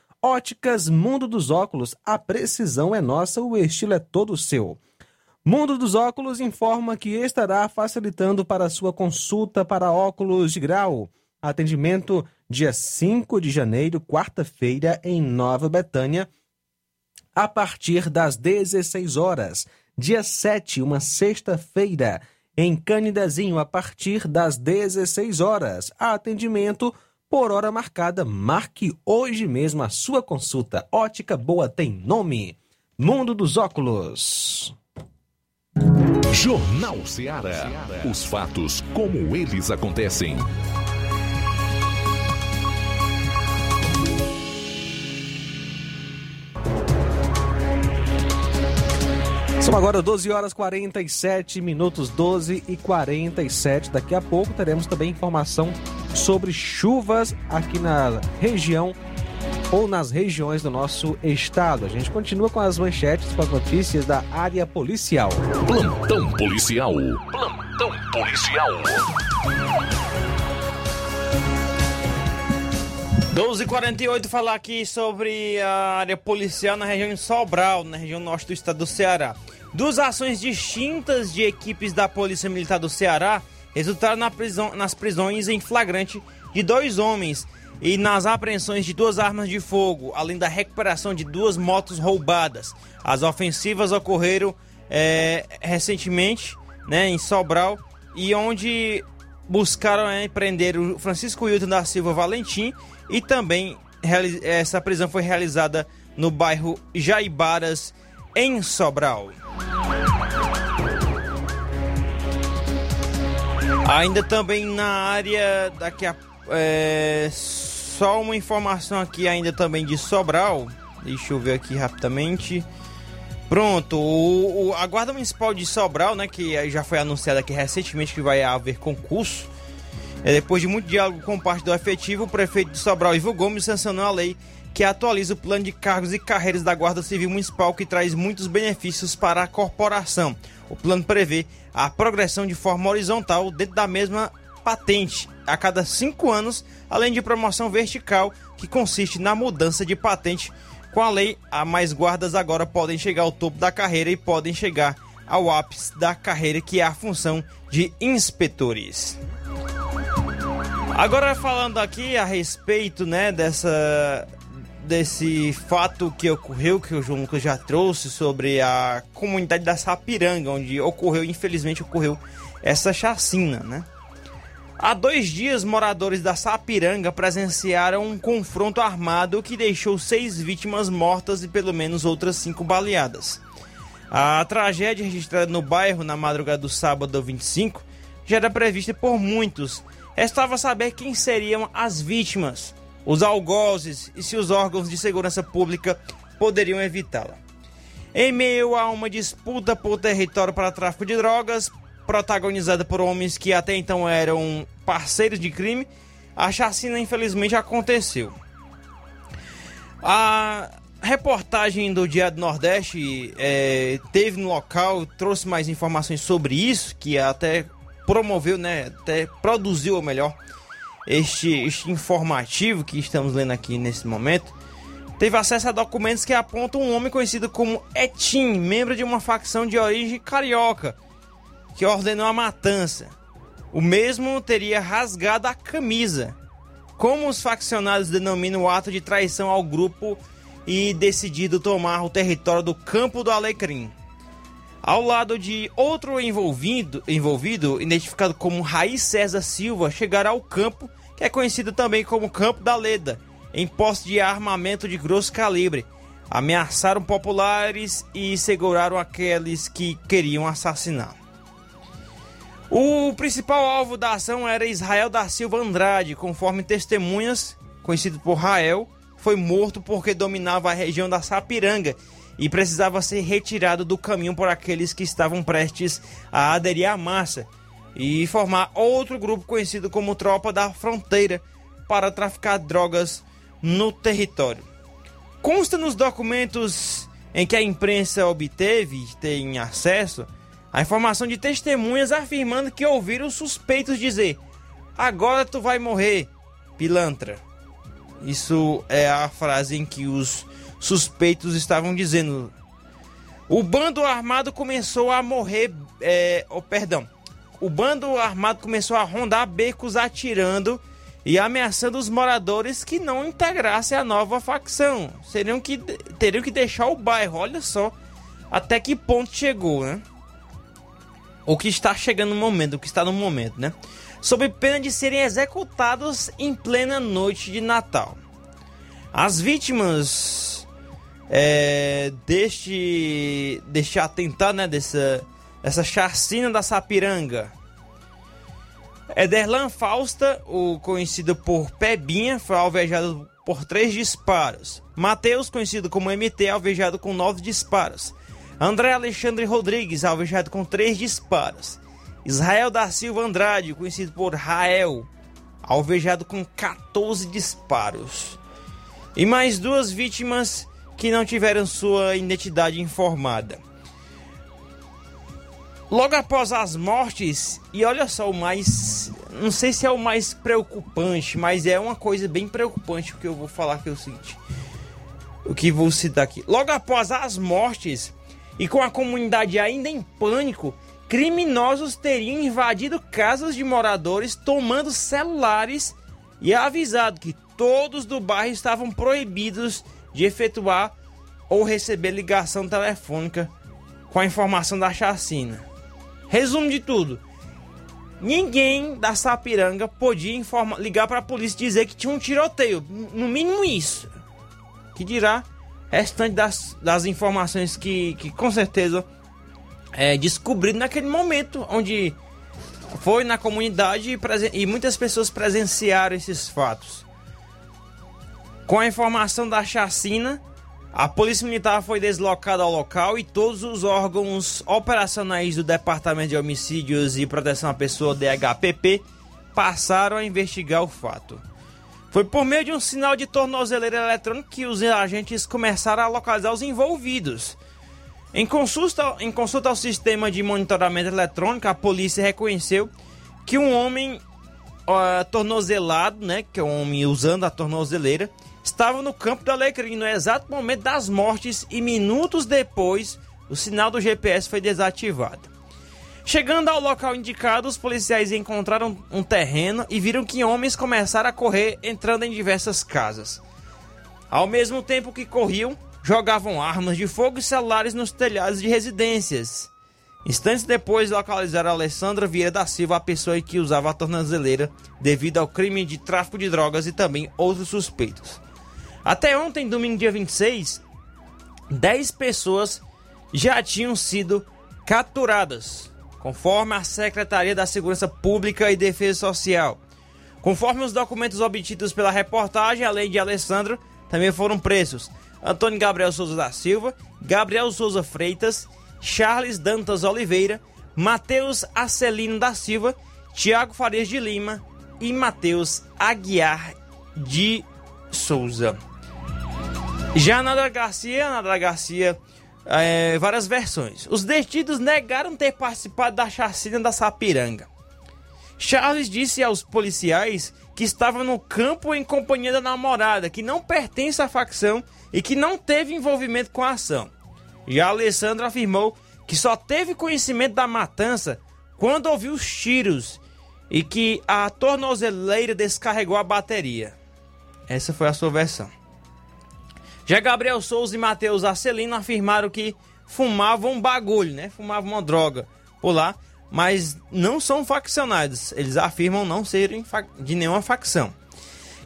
Óticas Mundo dos Óculos, a precisão é nossa, o estilo é todo seu. Mundo dos Óculos informa que estará facilitando para sua consulta para óculos de grau. Atendimento dia 5 de janeiro, quarta-feira, em Nova Betânia, a partir das 16 horas. Dia 7, uma sexta-feira, em Canidezinho, a partir das 16 horas. Atendimento por hora marcada. Marque hoje mesmo a sua consulta. Ótica Boa tem nome. Mundo dos Óculos. Jornal Ceará. Os fatos como eles acontecem. São agora 12 horas 47 minutos, 12 e 47. Daqui a pouco teremos também informação sobre chuvas aqui na região ou nas regiões do nosso estado. A gente continua com as manchetes, com as notícias da área policial. Plantão policial. Plantão policial. 12h48, falar aqui sobre a área policial na região de Sobral, na região norte do estado do Ceará. Duas ações distintas de equipes da Polícia Militar do Ceará resultaram na prisão, nas prisões em flagrante de dois homens e nas apreensões de duas armas de fogo, além da recuperação de duas motos roubadas. As ofensivas ocorreram é, recentemente né, em Sobral e onde buscaram é, prender o Francisco Hilton da Silva Valentim e também essa prisão foi realizada no bairro Jaibaras, em Sobral. Ainda também na área daqui a é, só uma informação aqui ainda também de Sobral. Deixa eu ver aqui rapidamente. Pronto, o, o, a Guarda Municipal de Sobral, né, que já foi anunciado aqui recentemente que vai haver concurso. É, depois de muito diálogo com parte do efetivo, o prefeito de Sobral, Ivo Gomes, sancionou a lei que atualiza o plano de cargos e carreiras da Guarda Civil Municipal, que traz muitos benefícios para a corporação. O plano prevê a progressão de forma horizontal dentro da mesma patente a cada cinco anos, além de promoção vertical, que consiste na mudança de patente. Com a lei, a mais guardas agora podem chegar ao topo da carreira e podem chegar ao ápice da carreira, que é a função de inspetores. Agora falando aqui a respeito, né, dessa desse fato que ocorreu, que o João Lucas já trouxe, sobre a comunidade da Sapiranga, onde ocorreu, infelizmente, ocorreu essa chacina, né? Há dois dias, moradores da Sapiranga presenciaram um confronto armado que deixou seis vítimas mortas e pelo menos outras cinco baleadas. A tragédia registrada no bairro na madrugada do sábado 25 já era prevista por muitos. Restava saber quem seriam as vítimas, os algozes e se os órgãos de segurança pública poderiam evitá-la. Em meio a uma disputa por território para tráfico de drogas, protagonizada por homens que até então eram parceiros de crime, a chacina infelizmente aconteceu. A reportagem do Dia do Nordeste é, teve no local, trouxe mais informações sobre isso, que até promoveu, né, até produziu, ou melhor, este, este informativo que estamos lendo aqui nesse momento. Teve acesso a documentos que apontam um homem conhecido como Etim, membro de uma facção de origem carioca, que ordenou a matança. O mesmo teria rasgado a camisa, como os faccionados denominam o ato de traição ao grupo e decidido tomar o território do Campo do Alecrim. Ao lado de outro envolvido, envolvido identificado como Raiz César Silva, chegaram ao campo, que é conhecido também como Campo da Leda, em posse de armamento de grosso calibre. Ameaçaram populares e seguraram aqueles que queriam assassinar. O principal alvo da ação era Israel da Silva Andrade, conforme testemunhas, conhecido por Rael, foi morto porque dominava a região da Sapiranga e precisava ser retirado do caminho por aqueles que estavam prestes a aderir à massa e formar outro grupo conhecido como Tropa da Fronteira para traficar drogas no território. Consta nos documentos em que a imprensa obteve tem acesso a informação de testemunhas afirmando que ouviram suspeitos dizer: Agora tu vai morrer, pilantra. Isso é a frase em que os suspeitos estavam dizendo. O bando armado começou a morrer. É, oh, perdão. O bando armado começou a rondar becos atirando e ameaçando os moradores que não integrassem a nova facção. Seriam que, teriam que deixar o bairro. Olha só até que ponto chegou, né? O que está chegando no momento, o que está no momento, né? Sob pena de serem executados em plena noite de Natal. As vítimas é, deste, deste atentado, né? Dessa, dessa chacina da Sapiranga. Ederlan Fausta, o conhecido por Pebinha, foi alvejado por três disparos. Mateus, conhecido como MT, alvejado com nove disparos. André Alexandre Rodrigues, alvejado com três disparos. Israel da Silva Andrade, conhecido por Rael, alvejado com 14 disparos. E mais duas vítimas que não tiveram sua identidade informada. Logo após as mortes, e olha só o mais. Não sei se é o mais preocupante, mas é uma coisa bem preocupante que eu vou falar que é o seguinte. O que vou citar aqui. Logo após as mortes, e com a comunidade ainda em pânico, criminosos teriam invadido casas de moradores, tomando celulares e avisado que todos do bairro estavam proibidos de efetuar ou receber ligação telefônica com a informação da chacina. Resumo de tudo: ninguém da Sapiranga podia informar, ligar para a polícia e dizer que tinha um tiroteio, no mínimo isso. Que dirá restante das, das informações que, que com certeza é descobrido naquele momento onde foi na comunidade e, e muitas pessoas presenciaram esses fatos. Com a informação da chacina, a Polícia Militar foi deslocada ao local e todos os órgãos operacionais do Departamento de Homicídios e Proteção à Pessoa, DHPP, passaram a investigar o fato. Foi por meio de um sinal de tornozeleira eletrônica que os agentes começaram a localizar os envolvidos. Em consulta, em consulta ao sistema de monitoramento eletrônico, a polícia reconheceu que um homem uh, tornozelado, né, que é um homem usando a tornozeleira, estava no campo do Alecrim no exato momento das mortes e minutos depois o sinal do GPS foi desativado. Chegando ao local indicado, os policiais encontraram um terreno e viram que homens começaram a correr entrando em diversas casas. Ao mesmo tempo que corriam, jogavam armas de fogo e celulares nos telhados de residências. Instantes depois, localizaram Alessandra Vieira da Silva, a pessoa que usava a tornozeleira, devido ao crime de tráfico de drogas e também outros suspeitos. Até ontem, domingo dia 26, 10 pessoas já tinham sido capturadas, conforme a Secretaria da Segurança Pública e Defesa Social. Conforme os documentos obtidos pela reportagem, além de Alessandro, também foram presos Antônio Gabriel Souza da Silva, Gabriel Souza Freitas, Charles Dantas Oliveira, Matheus Acelino da Silva, Tiago Farias de Lima e Matheus Aguiar de Souza. Já na Garcia, na Garcia, é, várias versões. Os detidos negaram ter participado da chacina da Sapiranga. Charles disse aos policiais que estava no campo em companhia da namorada, que não pertence à facção e que não teve envolvimento com a ação. Já Alessandro afirmou que só teve conhecimento da matança quando ouviu os tiros e que a tornozeleira descarregou a bateria. Essa foi a sua versão. Já Gabriel Souza e Matheus Arcelino afirmaram que fumavam um bagulho, né? Fumavam uma droga por lá, mas não são faccionados. Eles afirmam não serem de nenhuma facção.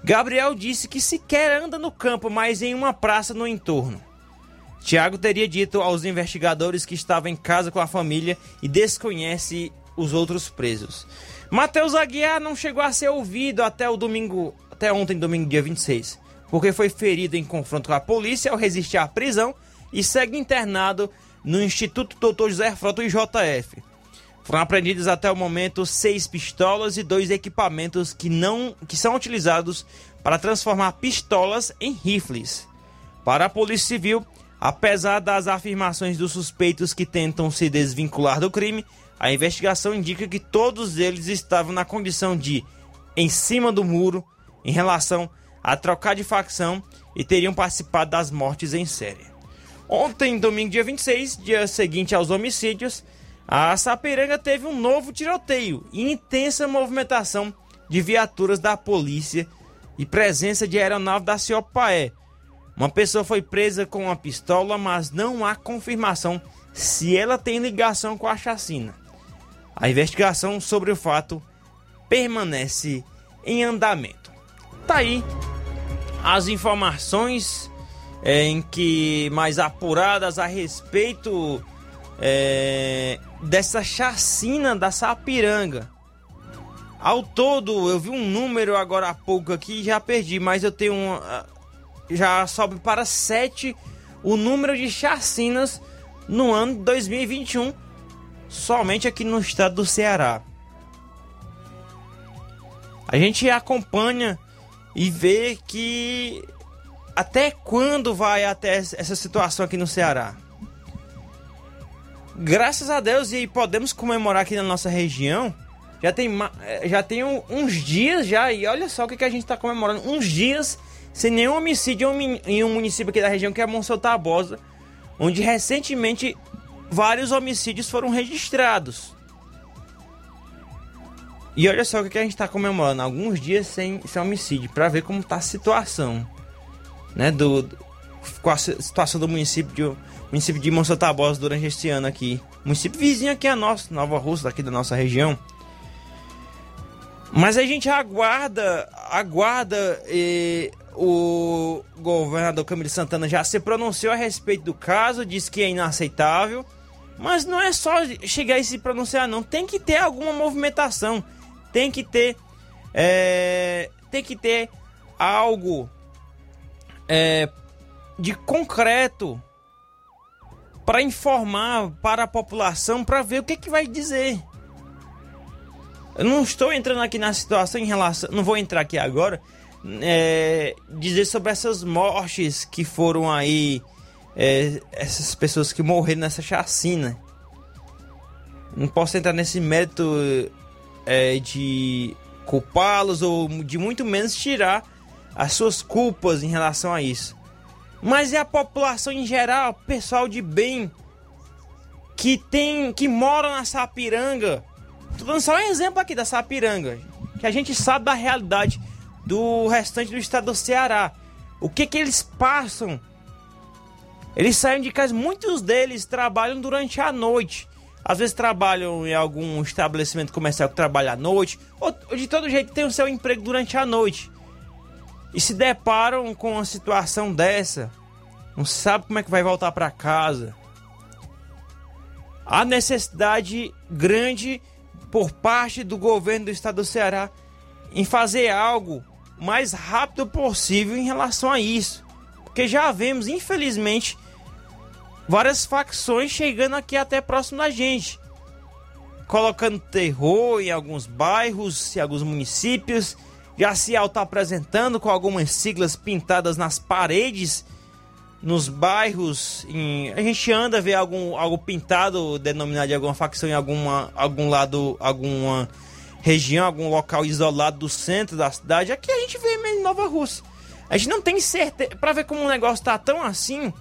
Gabriel disse que sequer anda no campo, mas em uma praça no entorno. Tiago teria dito aos investigadores que estava em casa com a família e desconhece os outros presos. Matheus Aguiar não chegou a ser ouvido até o domingo, até ontem, domingo dia 26, porque foi ferido em confronto com a polícia ao resistir à prisão e segue internado no Instituto Dr. José Frota IJF. Foram apreendidos até o momento seis pistolas e dois equipamentos que não que são utilizados para transformar pistolas em rifles. Para a Polícia Civil, Apesar das afirmações dos suspeitos que tentam se desvincular do crime, a investigação indica que todos eles estavam na condição de em cima do muro em relação trocar de facção e teriam participado das mortes em série. Ontem, domingo dia 26, dia seguinte aos homicídios, a Sapiranga teve um novo tiroteio e intensa movimentação de viaturas da polícia e presença de aeronave da Ciopaé, uma pessoa foi presa com uma pistola, mas não há confirmação se ela tem ligação com a chacina. A investigação sobre o fato permanece em andamento. Tá aí as informações é, em que mais apuradas a respeito é, dessa chacina da Sapiranga. Ao todo, eu vi um número agora há pouco aqui já perdi, mas eu tenho um, já sobe para 7 o número de chacinas no ano de 2021, somente aqui no estado do Ceará. A gente acompanha e vê que até quando vai até essa situação aqui no Ceará. Graças a Deus e podemos comemorar aqui na nossa região. Já tem, já tem uns dias já e olha só o que, que a gente está comemorando. Uns dias sem nenhum homicídio em um município aqui da região que é Monsanto Tabosa, onde recentemente vários homicídios foram registrados. E olha só o que a gente está comemorando, alguns dias sem, sem homicídio, para ver como está a situação, né, do, com a situação do município de, município de Monsanto Tabosa durante este ano aqui. Município vizinho aqui é nosso, Nova Rússia, daqui da nossa região. Mas a gente aguarda, aguarda o governador Camilo Santana já se pronunciou a respeito do caso, disse que é inaceitável. Mas não é só chegar e se pronunciar, não. Tem que ter alguma movimentação. Tem que ter. É, tem que ter algo é, de concreto para informar para a população, para ver o que, que vai dizer. Eu não estou entrando aqui na situação em relação. Não vou entrar aqui agora é, dizer sobre essas mortes que foram aí, é, essas pessoas que morreram nessa chacina. Não posso entrar nesse mérito é, de culpá-los ou de muito menos tirar as suas culpas em relação a isso. Mas é a população em geral, pessoal de bem que tem que mora na Sapiranga. Tô dando só um exemplo aqui da Sapiranga, que a gente sabe da realidade do restante do estado do Ceará. O que que eles passam? Eles saem de casa, muitos deles trabalham durante a noite. Às vezes trabalham em algum estabelecimento comercial que trabalha à noite, ou de todo jeito tem o seu emprego durante a noite. E se deparam com uma situação dessa, não sabe como é que vai voltar para casa. Há necessidade grande por parte do governo do estado do Ceará em fazer algo mais rápido possível em relação a isso. Porque já vemos, infelizmente, várias facções chegando aqui até próximo da gente, colocando terror em alguns bairros, em alguns municípios, já se auto-apresentando com algumas siglas pintadas nas paredes, nos bairros. Em... a gente anda ver algum algo pintado denominado de alguma facção em alguma, algum lado, alguma região, algum local isolado do centro da cidade. Aqui a gente vê mesmo em Nova Rússia. A gente não tem certeza. Pra ver como o negócio tá tão assim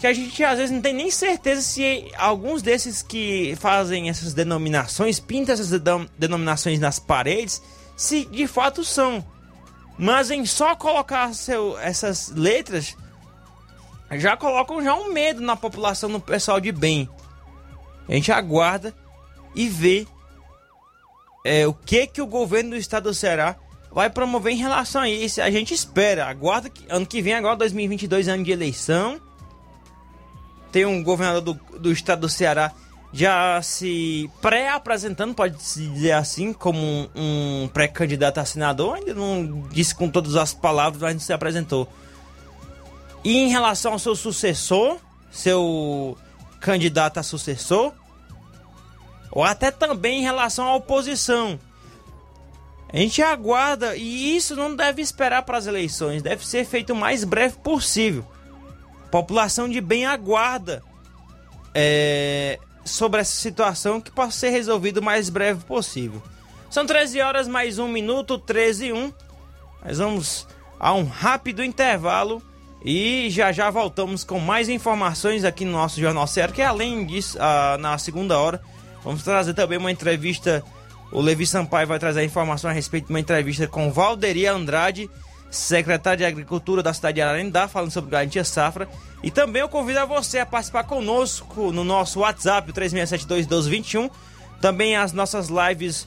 que a gente às vezes não tem nem certeza se alguns desses que fazem essas denominações, pintam essas denominações nas paredes, se de fato são. Mas em só colocar seu, essas letras, já colocam já um medo na população, no pessoal de bem. A gente aguarda e vê é, o que que o governo do estado do Ceará vai promover em relação a isso. A gente espera, aguarda que ano que vem, agora 2022, ano de eleição tem um governador do, do estado do Ceará já se pré-apresentando, pode-se dizer assim, como um, um pré-candidato a senador. Ainda não disse com todas as palavras, mas não se apresentou. E em relação ao seu sucessor, seu candidato a sucessor, ou até também em relação à oposição. A gente aguarda e isso não deve esperar para as eleições, deve ser feito o mais breve possível. População de bem aguarda é, sobre essa situação que possa ser resolvido o mais breve possível. São 13 horas mais um minuto, 13 e 1. Nós vamos a um rápido intervalo e já já voltamos com mais informações aqui no nosso Jornal Sério, que além disso, na segunda hora, vamos trazer também uma entrevista. O Levi Sampaio vai trazer informação a respeito de uma entrevista com Valderi Andrade secretário de Agricultura da cidade de Ararendá, falando sobre garantia safra. E também eu convido a você a participar conosco no nosso WhatsApp, o 36721221. Também as nossas lives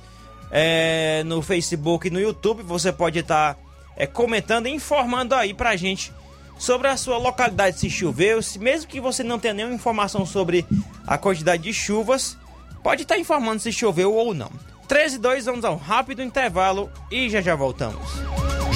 é, no Facebook e no YouTube. Você pode estar é, comentando e informando aí pra gente sobre a sua localidade se choveu. Se, mesmo que você não tenha nenhuma informação sobre a quantidade de chuvas, pode estar informando se choveu ou não. 13 e 2, vamos a um rápido intervalo e já já voltamos.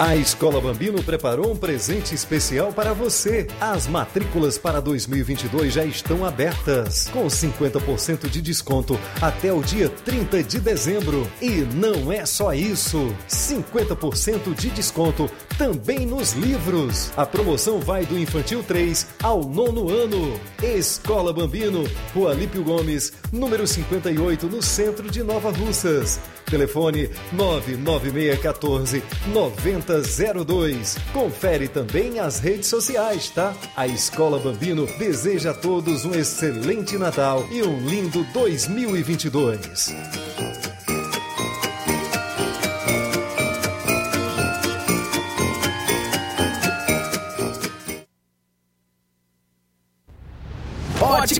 A Escola Bambino preparou um presente especial para você. As matrículas para 2022 já estão abertas, com 50% de desconto até o dia 30 de dezembro. E não é só isso: 50% de desconto também nos livros. A promoção vai do infantil 3 ao nono ano. Escola Bambino, Rua Lípio Gomes, número 58, no centro de Nova Russas. Telefone 99614 9002. Confere também as redes sociais, tá? A Escola Bambino deseja a todos um excelente Natal e um lindo 2022.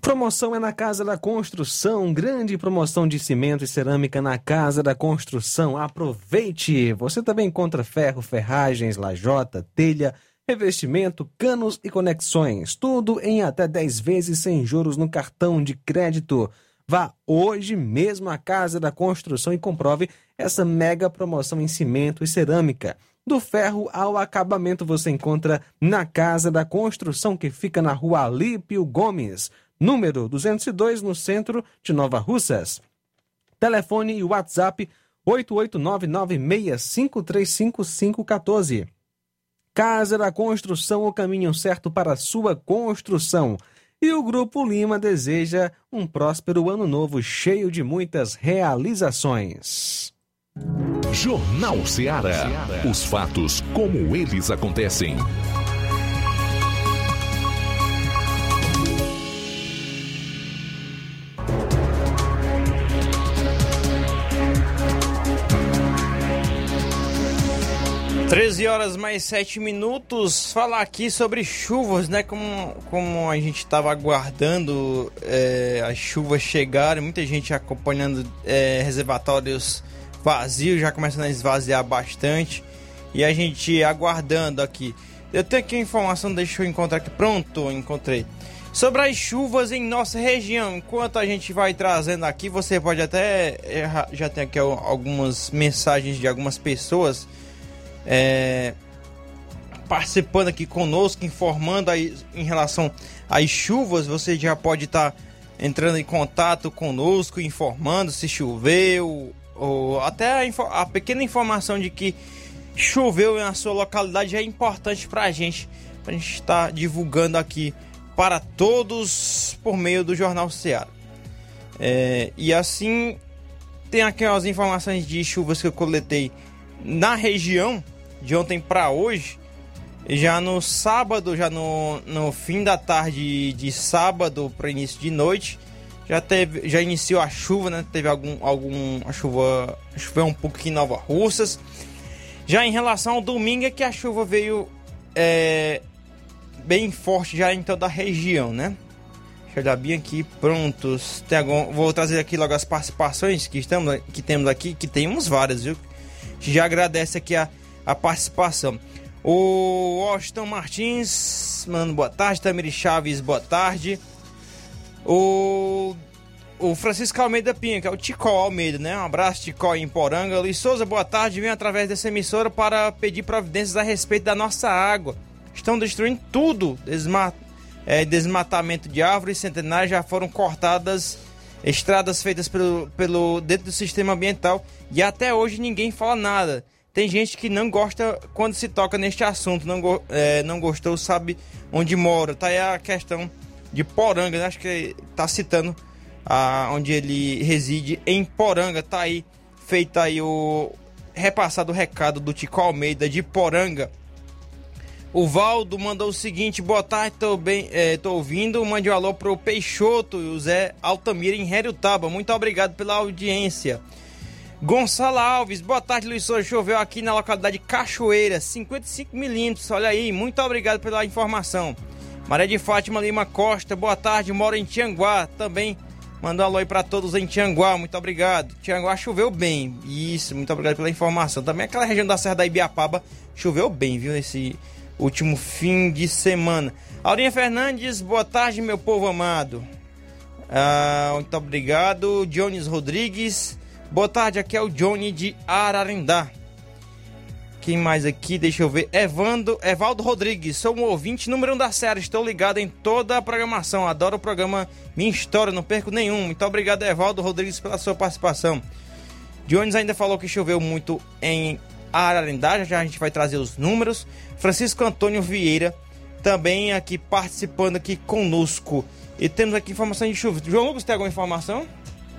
Promoção é na Casa da Construção, grande promoção de cimento e cerâmica na Casa da Construção. Aproveite! Você também encontra ferro, ferragens, lajota, telha, revestimento, canos e conexões. Tudo em até 10 vezes sem juros no cartão de crédito. Vá hoje mesmo à Casa da Construção e comprove essa mega promoção em cimento e cerâmica. Do ferro ao acabamento você encontra na Casa da Construção, que fica na rua Alípio Gomes número 202, no centro de Nova Russas. Telefone e WhatsApp 88996535514. Casa da Construção, o caminho certo para sua construção. E o Grupo Lima deseja um próspero ano novo cheio de muitas realizações. Jornal Ceará. Os fatos como eles acontecem. Treze horas mais sete minutos. Falar aqui sobre chuvas, né? Como, como a gente estava aguardando é, as chuvas chegarem, muita gente acompanhando é, reservatórios vazios, já começando a esvaziar bastante. E a gente aguardando aqui. Eu tenho aqui a informação, deixa eu encontrar aqui. Pronto, encontrei. Sobre as chuvas em nossa região, enquanto a gente vai trazendo aqui, você pode até. Já tem aqui algumas mensagens de algumas pessoas é, participando aqui conosco, informando aí em relação às chuvas. Você já pode estar tá entrando em contato conosco, informando se choveu, ou até a, a, pequena informação de que choveu na sua localidade é importante para a gente, para a gente estar tá divulgando aqui para todos por meio do Jornal Ceará. É, e assim, tem aqui as informações de chuvas que eu coletei na região de ontem para hoje. Já no sábado, já no, no fim da tarde de sábado para início de noite, já teve, já iniciou a chuva, né? Teve algum, algum a chuva, choveu um pouco aqui em Nova Russas. Já em relação ao domingo é que a chuva veio é, bem forte já em toda a região, né? Deixa eu olhar bem aqui, prontos. Tem algum, vou trazer aqui logo as participações que, estamos, que temos aqui, que temos várias, viu? Já agradece aqui a a participação. O Washington Martins, mano, boa tarde. Tamiri Chaves, boa tarde. O, o Francisco Almeida Pinha, que é o Ticó Almeida, né? Um abraço, Ticó em Poranga. Luiz Souza, boa tarde. Vem através dessa emissora para pedir providências a respeito da nossa água. Estão destruindo tudo. Desma é, desmatamento de árvores centenárias já foram cortadas. Estradas feitas pelo, pelo dentro do sistema ambiental e até hoje ninguém fala nada. Tem gente que não gosta quando se toca neste assunto, não, é, não gostou, sabe onde mora. Tá aí a questão de Poranga, né? acho que tá citando a, onde ele reside em Poranga. Tá aí feita aí o, repassado recado do Tico Almeida de Poranga. O Valdo mandou o seguinte: boa tarde, tô, bem, é, tô ouvindo. Mande um alô pro Peixoto e o Zé Altamira em Taba. Muito obrigado pela audiência. Gonçalo Alves, boa tarde, Luiz Souza. Choveu aqui na localidade Cachoeira, 55 milímetros. Olha aí, muito obrigado pela informação. Maria de Fátima Lima Costa, boa tarde, moro em Tianguá. Também mandou alô aí pra todos em Tianguá, muito obrigado. Tianguá choveu bem, isso, muito obrigado pela informação. Também aquela região da Serra da Ibiapaba choveu bem, viu, nesse último fim de semana. Aurinha Fernandes, boa tarde, meu povo amado. Ah, muito obrigado. Jones Rodrigues, boa tarde, aqui é o Johnny de Ararendá. Quem mais aqui? Deixa eu ver. Evando, Evaldo Rodrigues, sou um ouvinte número um da série. Estou ligado em toda a programação. Adoro o programa Minha História, não perco nenhum. Muito obrigado, Evaldo Rodrigues, pela sua participação. Jones ainda falou que choveu muito em Ararendá. Já a gente vai trazer os números. Francisco Antônio Vieira também aqui participando aqui conosco. E temos aqui informação de chuva. João Lucas, tem alguma informação?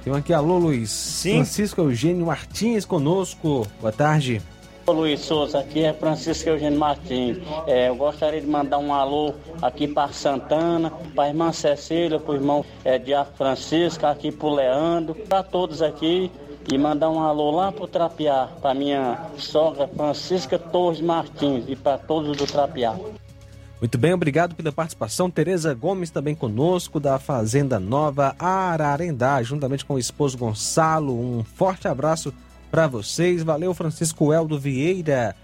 Tem aqui, alô Luiz. Sim. Francisco Eugênio Martins conosco. Boa tarde. Ô Luiz Souza, aqui é Francisco Eugênio Martins. É, eu gostaria de mandar um alô aqui para Santana, para a irmã Cecília, para o irmão é, Diabo Francisco, aqui para o Leandro, para todos aqui. E mandar um alô lá para o Trapiá, para minha sogra Francisca Torres Martins e para todos do Trapiá. Muito bem, obrigado pela participação. Tereza Gomes também conosco, da Fazenda Nova Ararendá, juntamente com o esposo Gonçalo. Um forte abraço para vocês. Valeu, Francisco Eldo Vieira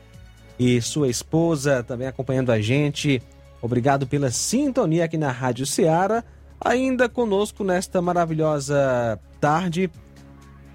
e sua esposa também acompanhando a gente. Obrigado pela sintonia aqui na Rádio Ceará. Ainda conosco nesta maravilhosa tarde,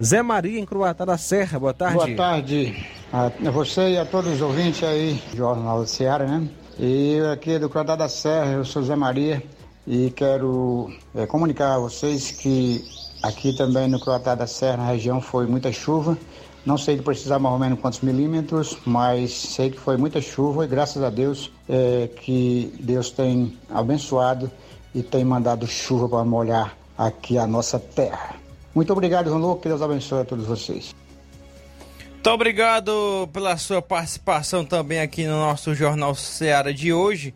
Zé Maria em Cruatá da Serra. Boa tarde. Boa tarde a você e a todos os ouvintes aí do Jornal do Ceará, né? E aqui do Cruatá da Serra, eu sou Zé Maria e quero é, comunicar a vocês que aqui também no Cruatá da Serra, na região, foi muita chuva. Não sei precisar mais ou menos quantos milímetros, mas sei que foi muita chuva e graças a Deus é, que Deus tem abençoado e tem mandado chuva para molhar aqui a nossa terra. Muito obrigado, Louco, que Deus abençoe a todos vocês. Muito obrigado pela sua participação também aqui no nosso Jornal Seara de hoje.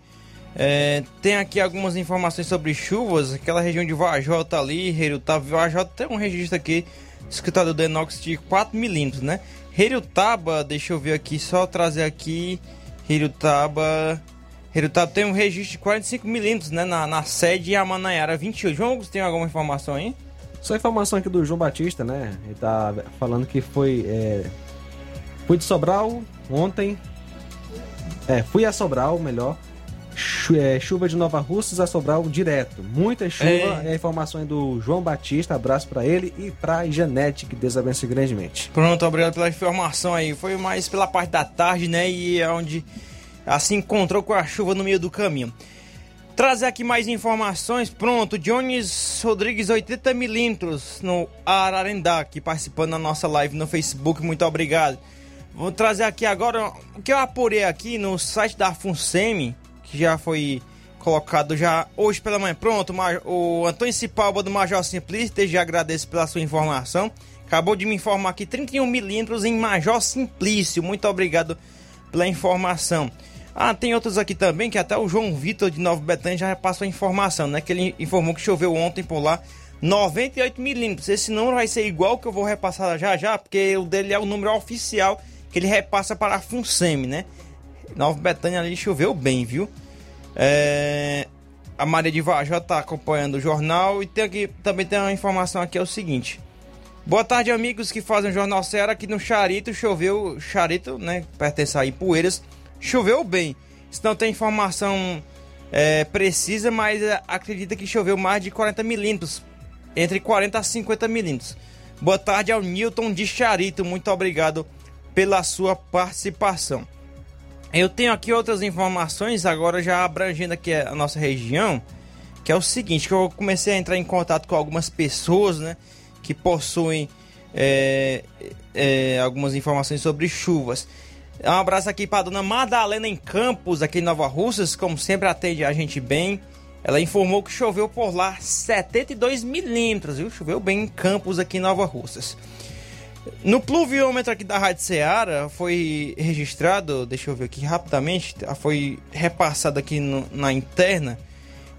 É, tem aqui algumas informações sobre chuvas, aquela região de Vajota ali, Herutava, Vajota tem um registro aqui, escutado do Enox de 4 milímetros, né? Herutaba, deixa eu ver aqui, só trazer aqui, Herutaba, Herutaba tem um registro de 45 milímetros, né? Na, na sede e a Manaiara 28. João Augusto, tem alguma informação aí? Só informação aqui do João Batista, né? Ele tá falando que foi. É... Fui de Sobral ontem. É, fui a Sobral, melhor. É, chuva de Nova Russas a Sobral direto. Muita chuva. É. É a informação aí do João Batista. Abraço pra ele e pra Janete, que Deus abençoe grandemente. Pronto, obrigado pela informação aí. Foi mais pela parte da tarde, né? E é onde assim encontrou com a chuva no meio do caminho. Trazer aqui mais informações. Pronto, Jones Rodrigues, 80 milímetros no Ararendá, aqui participando da nossa live no Facebook. Muito obrigado. Vou trazer aqui agora o que eu apurei aqui no site da Funsemi, que já foi colocado já hoje pela manhã. Pronto, o Antônio Cipalba do Major Simplício, já agradeço pela sua informação. Acabou de me informar aqui 31 milímetros em Major Simplício. Muito obrigado pela informação. Ah, tem outros aqui também, que até o João Vitor de Nova Betânia já passou a informação, né? Que ele informou que choveu ontem por lá 98 milímetros. Esse número vai ser igual que eu vou repassar já já, porque o dele é o número oficial que ele repassa para a Funsemi, né? Nova Betânia ali choveu bem, viu? É, A Maria de Vajó tá acompanhando o jornal e tem aqui, também tem uma informação aqui, é o seguinte. Boa tarde, amigos que fazem o Jornal Ceará. Aqui no Charito choveu. Charito, né? Pertence a Ipueiras. Choveu bem. Se não tem informação é, precisa, mas é, acredita que choveu mais de 40 milímetros. Entre 40 a 50 milímetros. Boa tarde ao Newton de Charito. Muito obrigado pela sua participação. Eu tenho aqui outras informações, agora já abrangendo aqui a nossa região, que é o seguinte, que eu comecei a entrar em contato com algumas pessoas, né, que possuem é, é, algumas informações sobre chuvas. Um abraço aqui para dona Madalena em Campos, aqui em Nova Russas, como sempre atende a gente bem. Ela informou que choveu por lá 72 milímetros, viu? Choveu bem em Campos, aqui em Nova Russas. No pluviômetro aqui da Rádio Ceará foi registrado, deixa eu ver aqui rapidamente, foi repassado aqui no, na interna,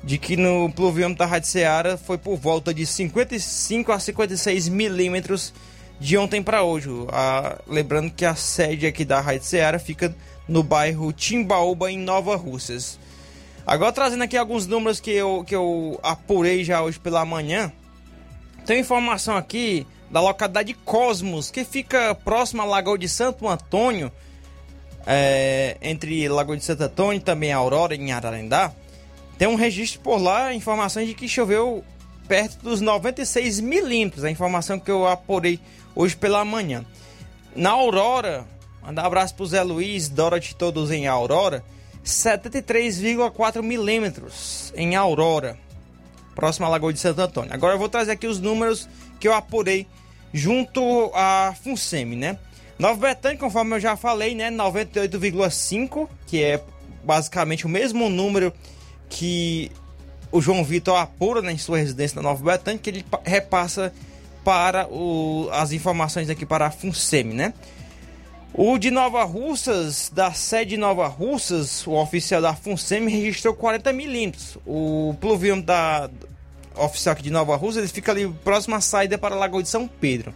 de que no pluviômetro da Rádio Ceará foi por volta de 55 a 56 milímetros de ontem para hoje. Ah, lembrando que a sede aqui da Rádio Ceará fica no bairro Timbaúba, em Nova Russas. Agora trazendo aqui alguns números que eu, que eu apurei já hoje pela manhã. Tem informação aqui da localidade Cosmos, que fica próxima à Lagoa de Santo Antônio, é, entre Lagoa de Santo Antônio e também Aurora, em Ararendá. Tem um registro por lá, informações de que choveu perto dos 96 milímetros, a informação que eu apurei hoje pela manhã. Na Aurora, mandar um abraço pro Zé Luiz, Dorothy, todos em Aurora, 73,4 milímetros em Aurora, próxima à Lagoa de Santo Antônio. Agora eu vou trazer aqui os números que eu apurei junto à FUNSEMI, né? Nova Betânia, conforme eu já falei, né? 98,5, que é basicamente o mesmo número que o João Vitor apura né, em sua residência na Nova Betânia, que ele repassa para o, as informações aqui para a FUNSEMI, né? O de Nova Russas, da sede de Nova Russas, o oficial da FUNSEMI registrou 40 milímetros. O pluviômetro da oficial aqui de Nova Russas, ele fica ali próximo à saída para a Lagoa de São Pedro.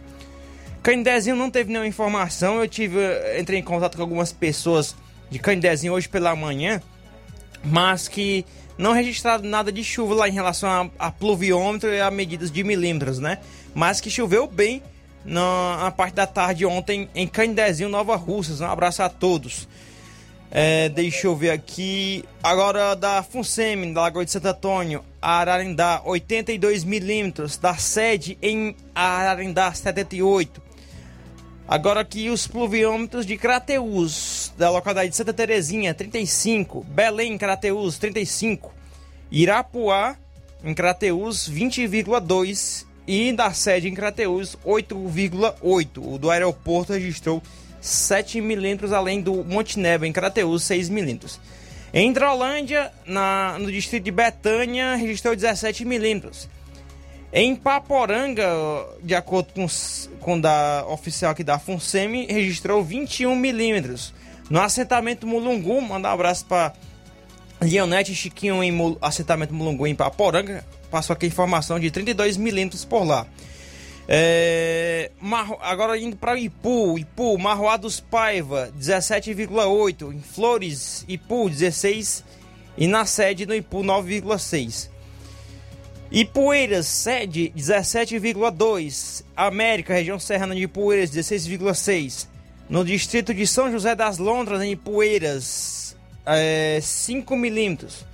Candezinho não teve nenhuma informação, eu tive entrei em contato com algumas pessoas de Candezinho hoje pela manhã, mas que não registraram nada de chuva lá em relação a, a pluviômetro e a medidas de milímetros, né? Mas que choveu bem na, parte da tarde ontem em Candezinho, Nova Russas. Um abraço a todos. É, deixa eu ver aqui. Agora da FUNSEMI, da Lagoa de Santo Antônio, Ararindá, 82 milímetros. Da sede em Ararindá, 78. Agora aqui os pluviômetros de Crateus, da localidade de Santa Terezinha, 35. Belém, Crateus, 35. Irapuá, em Crateus, 20,2. E da sede em Crateus, 8,8. O do aeroporto registrou 7 milímetros, além do Monte Nebo, em Crateus, 6 milímetros. Em Hidrolândia, na, no distrito de Betânia, registrou 17 milímetros. Em Paporanga, de acordo com, com da oficial aqui da FUNSEMI, registrou 21 milímetros. No assentamento Mulungu, mandar um abraço para Leonete Chiquinho em assentamento Mulungu em Paporanga. Passou aqui a informação de 32 milímetros por lá. É, agora indo para Ipu, Ipu, Marroá dos Paiva, 17,8. Em Flores, Ipu, 16. E na sede no Ipu, 9,6. Ipueiras, sede 17,2. América, região serrana de Ipueiras, 16,6. No distrito de São José das Londras, em Ipueiras, é, 5 milímetros.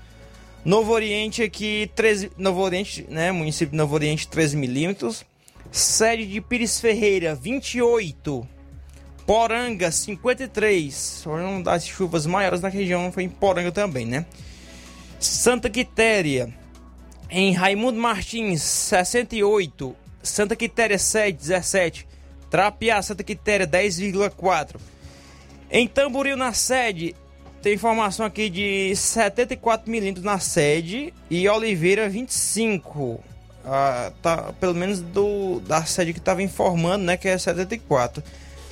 Novo Oriente aqui, 13, Novo Oriente, né, município de Novo Oriente, 13 milímetros. Sede de Pires Ferreira, 28. Poranga, 53. Uma das chuvas maiores na região foi em Poranga também, né? Santa Quitéria, em Raimundo Martins, 68. Santa Quitéria 7, 17. Trapiá, Santa Quitéria 10,4. Em Tamboril, na sede, tem informação aqui de 74 milímetros na sede e Oliveira 25. Ah, tá, pelo menos do, da sede que estava informando, né, que é 74.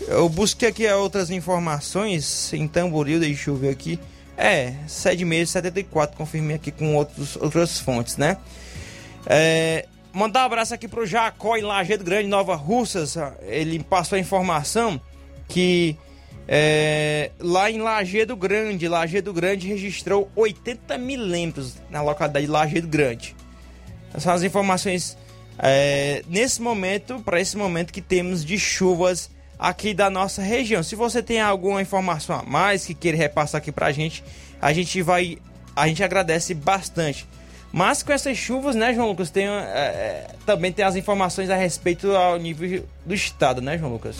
Eu busquei aqui outras informações em Tamboril, deixa eu ver aqui. É, 7 meses, 74, confirmei aqui com outros, outras fontes, né? É, mandar um abraço aqui pro Jacó em Lajeado Grande, Nova Russas. Ele passou a informação que é, lá em Lajeado Grande, Lajeado Grande registrou 80 milímetros na localidade de Lajeado Grande. Essas são as informações é, nesse momento, para esse momento que temos de chuvas aqui da nossa região. Se você tem alguma informação a mais que queira repassar aqui pra gente, a gente vai. A gente agradece bastante. Mas com essas chuvas, né, João Lucas, tem, é, também tem as informações a respeito ao nível do estado, né, João Lucas?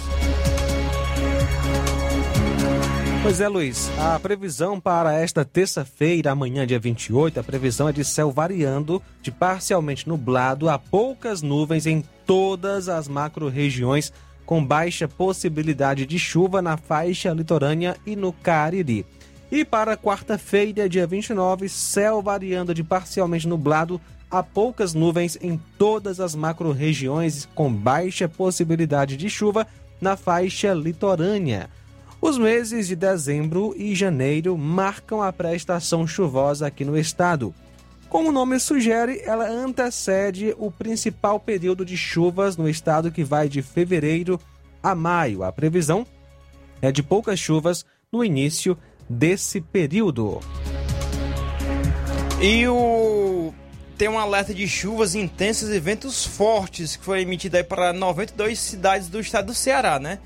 Pois é, Luiz. A previsão para esta terça-feira, amanhã, dia 28, a previsão é de céu variando de parcialmente nublado a poucas nuvens em todas as macro-regiões com baixa possibilidade de chuva na faixa litorânea e no Cariri. E para quarta-feira, dia 29, céu variando de parcialmente nublado a poucas nuvens em todas as macro-regiões com baixa possibilidade de chuva na faixa litorânea. Os meses de dezembro e janeiro marcam a pré-estação chuvosa aqui no estado. Como o nome sugere, ela antecede o principal período de chuvas no estado que vai de fevereiro a maio. A previsão é de poucas chuvas no início desse período. E o tem um alerta de chuvas intensas e ventos fortes que foi emitido aí para 92 cidades do estado do Ceará, né?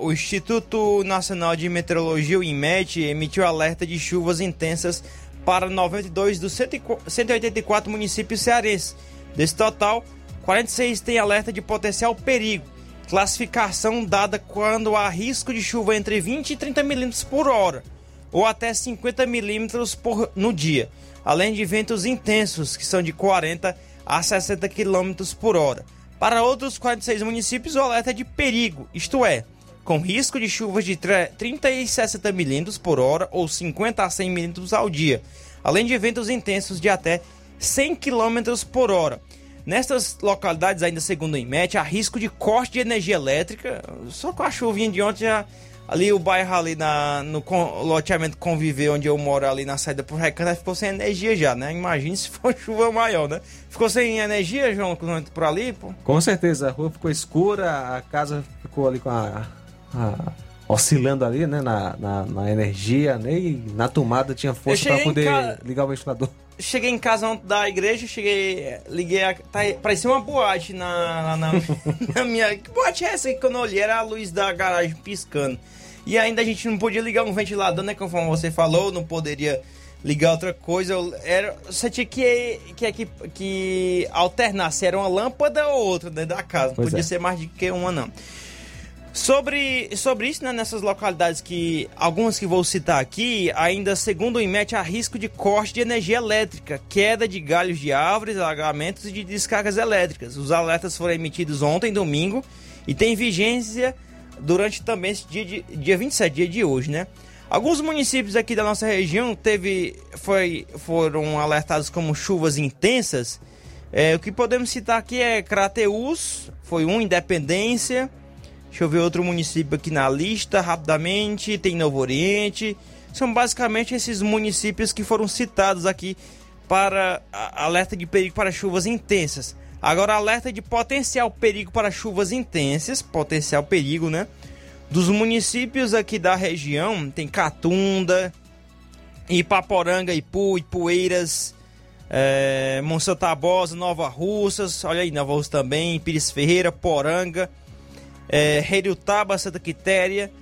O Instituto Nacional de Meteorologia, o INMET, emitiu alerta de chuvas intensas para 92 dos 184 municípios cearenses. Desse total, 46 têm alerta de potencial perigo. Classificação dada quando há risco de chuva entre 20 e 30 milímetros por hora, ou até 50 milímetros por, no dia, além de ventos intensos, que são de 40 a 60 quilômetros por hora. Para outros 46 municípios, o alerta é de perigo, isto é, com risco de chuvas de 30 e 60 milímetros por hora ou 50 a 100 milímetros ao dia, além de ventos intensos de até 100 quilômetros por hora. Nestas localidades, ainda segundo o IMET, há risco de corte de energia elétrica. Só com a chuvinha de ontem já. Ali o bairro ali na, no loteamento Conviver, onde eu moro ali na saída pro Recanto, ficou sem energia já, né? Imagine se for chuva maior, né? Ficou sem energia, João, por ali, pô? Com certeza, a rua ficou escura, a casa ficou ali com a, a oscilando ali, né, na, na, na, energia, nem na tomada tinha força para poder ca... ligar o ventilador cheguei em casa ontem da igreja, cheguei, liguei, a, tá, parecia uma boate na, na, na minha... Que boate é essa que quando eu olhei era a luz da garagem piscando. E ainda a gente não podia ligar um ventilador, né, conforme você falou, não poderia ligar outra coisa. Era, você tinha que, que, que, que alternar se era uma lâmpada ou outra dentro da casa. Não pois podia é. ser mais do que uma, não. Sobre, sobre isso, né, nessas localidades que algumas que vou citar aqui, ainda segundo o IMET, há risco de corte de energia elétrica, queda de galhos de árvores, alagamentos e de descargas elétricas. Os alertas foram emitidos ontem, domingo, e tem vigência durante também esse dia, de, dia 27, dia de hoje, né? Alguns municípios aqui da nossa região teve, foi, foram alertados como chuvas intensas. É, o que podemos citar aqui é Crateus, foi um, Independência, Deixa eu ver outro município aqui na lista rapidamente. Tem Novo Oriente. São basicamente esses municípios que foram citados aqui para alerta de perigo para chuvas intensas. Agora, alerta de potencial perigo para chuvas intensas, potencial perigo, né? Dos municípios aqui da região, tem Catunda, Ipaporanga, Ipu, Ipueiras, é, Monsanto Tabosa, Nova Russas, olha aí, Nova Russas também, Pires Ferreira, Poranga, é, Heriutaba, Santa Quitéria,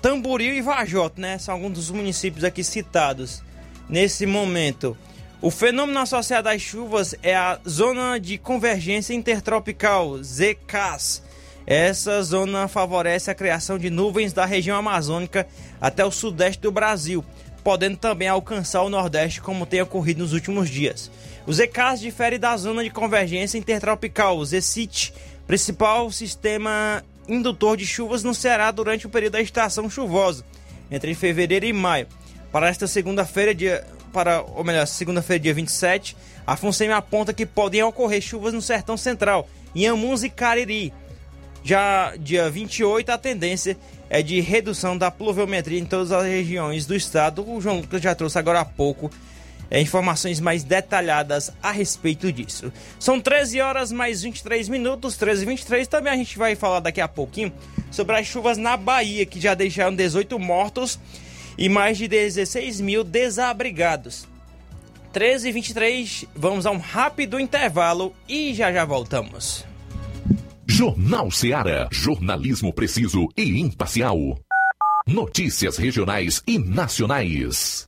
Tamboril e Vajota, né? São alguns dos municípios aqui citados nesse momento. O fenômeno associado às chuvas é a Zona de Convergência Intertropical, ZCAS. Essa zona favorece a criação de nuvens da região amazônica até o sudeste do Brasil, podendo também alcançar o nordeste, como tem ocorrido nos últimos dias. O ZCAS difere da Zona de Convergência Intertropical, ZCIT, principal sistema indutor de chuvas no Ceará durante o período da estação chuvosa, entre fevereiro e maio. Para esta segunda-feira, dia para, ou melhor, segunda-feira, dia 27, a FUNSEMI aponta que podem ocorrer chuvas no Sertão Central, em Amuns e Cariri. Já dia 28, a tendência é de redução da pluviometria em todas as regiões do estado. O João Lucas já trouxe agora há pouco é, informações mais detalhadas a respeito disso. São 13 horas mais 23 minutos, 13 e 23. Também a gente vai falar daqui a pouquinho sobre as chuvas na Bahia, que já deixaram 18 mortos e mais de 16 mil desabrigados. 13 e 23, vamos a um rápido intervalo e já já voltamos. Jornal Seara. Jornalismo preciso e imparcial. Notícias regionais e nacionais.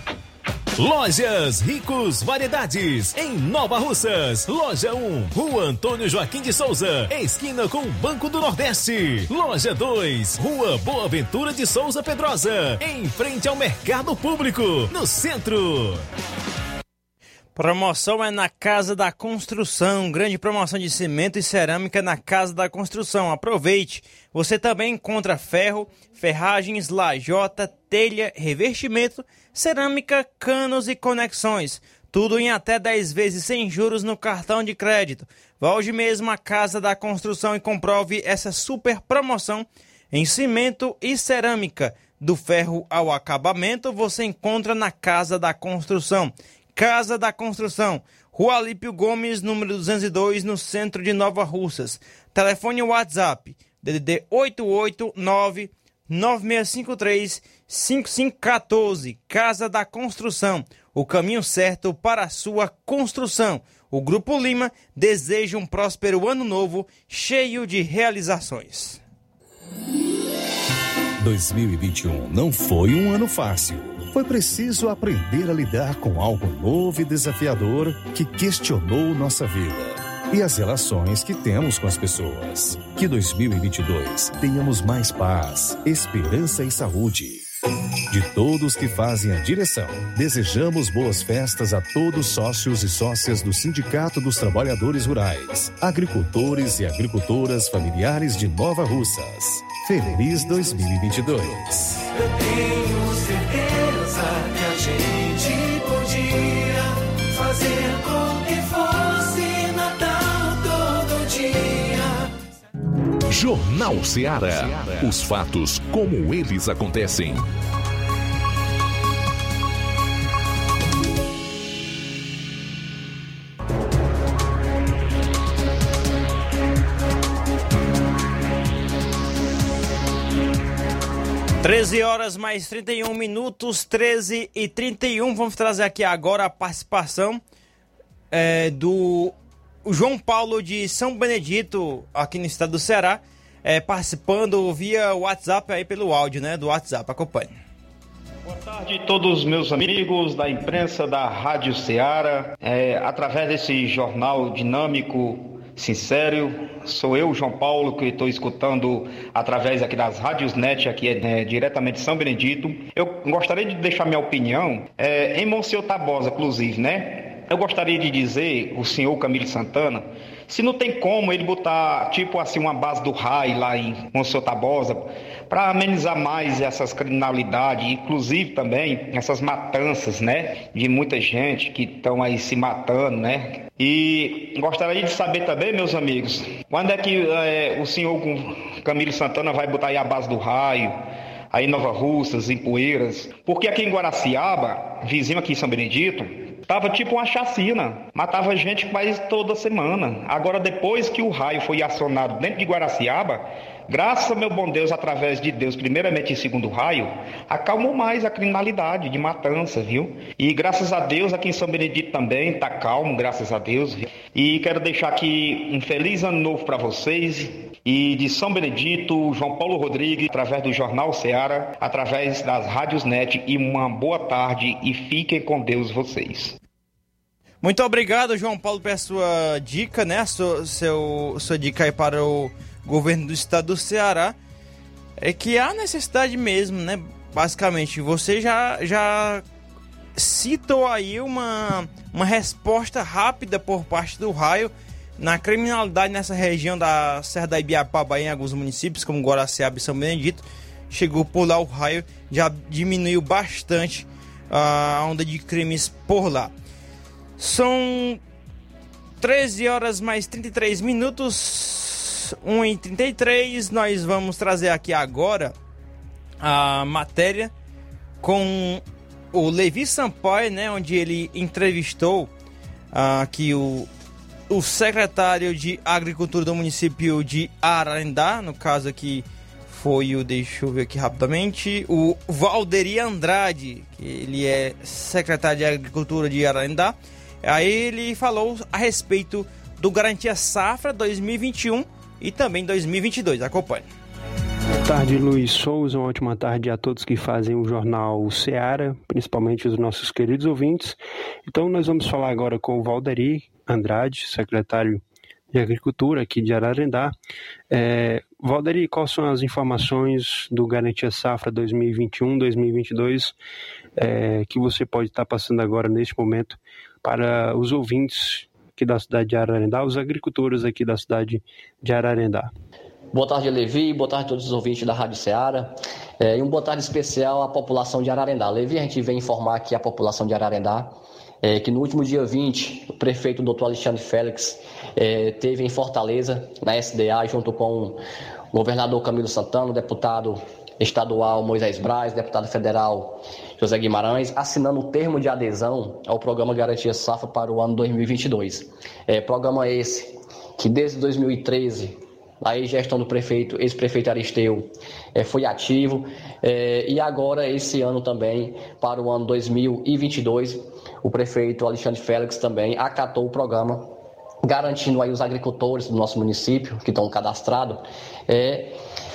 Lojas Ricos Variedades, em Nova Russas. Loja 1, Rua Antônio Joaquim de Souza, esquina com o Banco do Nordeste. Loja 2, Rua Boa Ventura de Souza Pedrosa, em frente ao Mercado Público, no centro. Promoção é na Casa da Construção. Grande promoção de cimento e cerâmica na Casa da Construção. Aproveite! Você também encontra ferro, ferragens, lajota, telha, revestimento, cerâmica, canos e conexões. Tudo em até 10 vezes sem juros no cartão de crédito. Vá hoje mesmo à Casa da Construção e comprove essa super promoção em cimento e cerâmica. Do ferro ao acabamento, você encontra na Casa da Construção. Casa da Construção, Rua Alípio Gomes, número 202, no centro de Nova Russas. Telefone WhatsApp, DDD 889 9653 5514. Casa da Construção, o caminho certo para a sua construção. O Grupo Lima deseja um próspero ano novo, cheio de realizações. 2021 não foi um ano fácil. Foi preciso aprender a lidar com algo novo e desafiador que questionou nossa vida e as relações que temos com as pessoas. Que 2022 tenhamos mais paz, esperança e saúde. De todos que fazem a direção, desejamos boas festas a todos sócios e sócias do Sindicato dos Trabalhadores Rurais, agricultores e agricultoras familiares de Nova Russas. Feliz 2022. Eu tenho certeza que a gente dia. Jornal Ceará. Os fatos como eles acontecem. Treze horas mais 31 minutos, 13 e 31. Vamos trazer aqui agora a participação é, do João Paulo de São Benedito, aqui no estado do Ceará, é, participando via WhatsApp aí pelo áudio, né? Do WhatsApp. Acompanhe. Boa tarde a todos os meus amigos da imprensa da Rádio Ceará. É, através desse jornal dinâmico, sincero, sou eu, João Paulo, que estou escutando através aqui das rádios net, aqui é, diretamente de São Benedito. Eu gostaria de deixar minha opinião é, em Monsenhor Tabosa, inclusive, né? Eu gostaria de dizer, o senhor Camilo Santana, se não tem como ele botar, tipo assim, uma base do raio lá em Monsenhor Tabosa, para amenizar mais essas criminalidades, inclusive também essas matanças, né? De muita gente que estão aí se matando, né? E gostaria de saber também, meus amigos, quando é que é, o senhor Camilo Santana vai botar aí a base do raio? Aí em Nova Russas, em Poeiras, porque aqui em Guaraciaba, vizinho aqui em São Benedito, Tava tipo uma chacina. Matava gente quase toda semana. Agora, depois que o raio foi acionado dentro de Guaraciaba, graças meu bom Deus, através de Deus, primeiramente e segundo raio, acalmou mais a criminalidade de matança, viu? E graças a Deus, aqui em São Benedito também tá calmo, graças a Deus. E quero deixar aqui um feliz ano novo para vocês. E de São Benedito, João Paulo Rodrigues, através do Jornal Ceará, através das rádios net. E uma boa tarde e fiquem com Deus vocês. Muito obrigado, João Paulo, pela sua dica, né? Sua, seu, sua dica aí para o governo do estado do Ceará. É que há necessidade mesmo, né? Basicamente, você já, já citou aí uma, uma resposta rápida por parte do raio na criminalidade nessa região da Serra da Ibiapaba, em alguns municípios, como Guaraciaba e São Benedito. Chegou por lá o raio, já diminuiu bastante a onda de crimes por lá. São 13 horas mais 33 minutos, 1 e 33. Nós vamos trazer aqui agora a matéria com o Levi Sampaio, né, onde ele entrevistou uh, aqui o, o secretário de Agricultura do município de Ararendá, no caso aqui foi o, deixa eu ver aqui rapidamente, o Valderi Andrade, que ele é secretário de Agricultura de Ararendá. Aí ele falou a respeito do Garantia Safra 2021 e também 2022. Acompanhe. Boa tarde, Luiz Souza. Uma ótima tarde a todos que fazem o jornal Seara, principalmente os nossos queridos ouvintes. Então, nós vamos falar agora com o Valderi Andrade, secretário de Agricultura aqui de Ararendá. É, Valderi, quais são as informações do Garantia Safra 2021-2022 é, que você pode estar passando agora neste momento para os ouvintes aqui da cidade de Ararendá, os agricultores aqui da cidade de Ararendá? Boa tarde, Levi. Boa tarde a todos os ouvintes da Rádio Ceará. É, e um boa tarde especial à população de Ararendá. Levi, a gente vem informar aqui a população de Ararendá é, que no último dia 20, o prefeito Dr. Alexandre Félix é, teve em Fortaleza, na SDA, junto com o governador Camilo Santana, o deputado estadual Moisés Braz, deputado federal José Guimarães, assinando o termo de adesão ao programa Garantia Safra para o ano 2022. É, programa esse que desde 2013 a gestão do prefeito, ex-prefeito Aristeu, é, foi ativo é, e agora esse ano também, para o ano 2022, o prefeito Alexandre Félix também acatou o programa, garantindo aí os agricultores do nosso município, que estão cadastrados, é,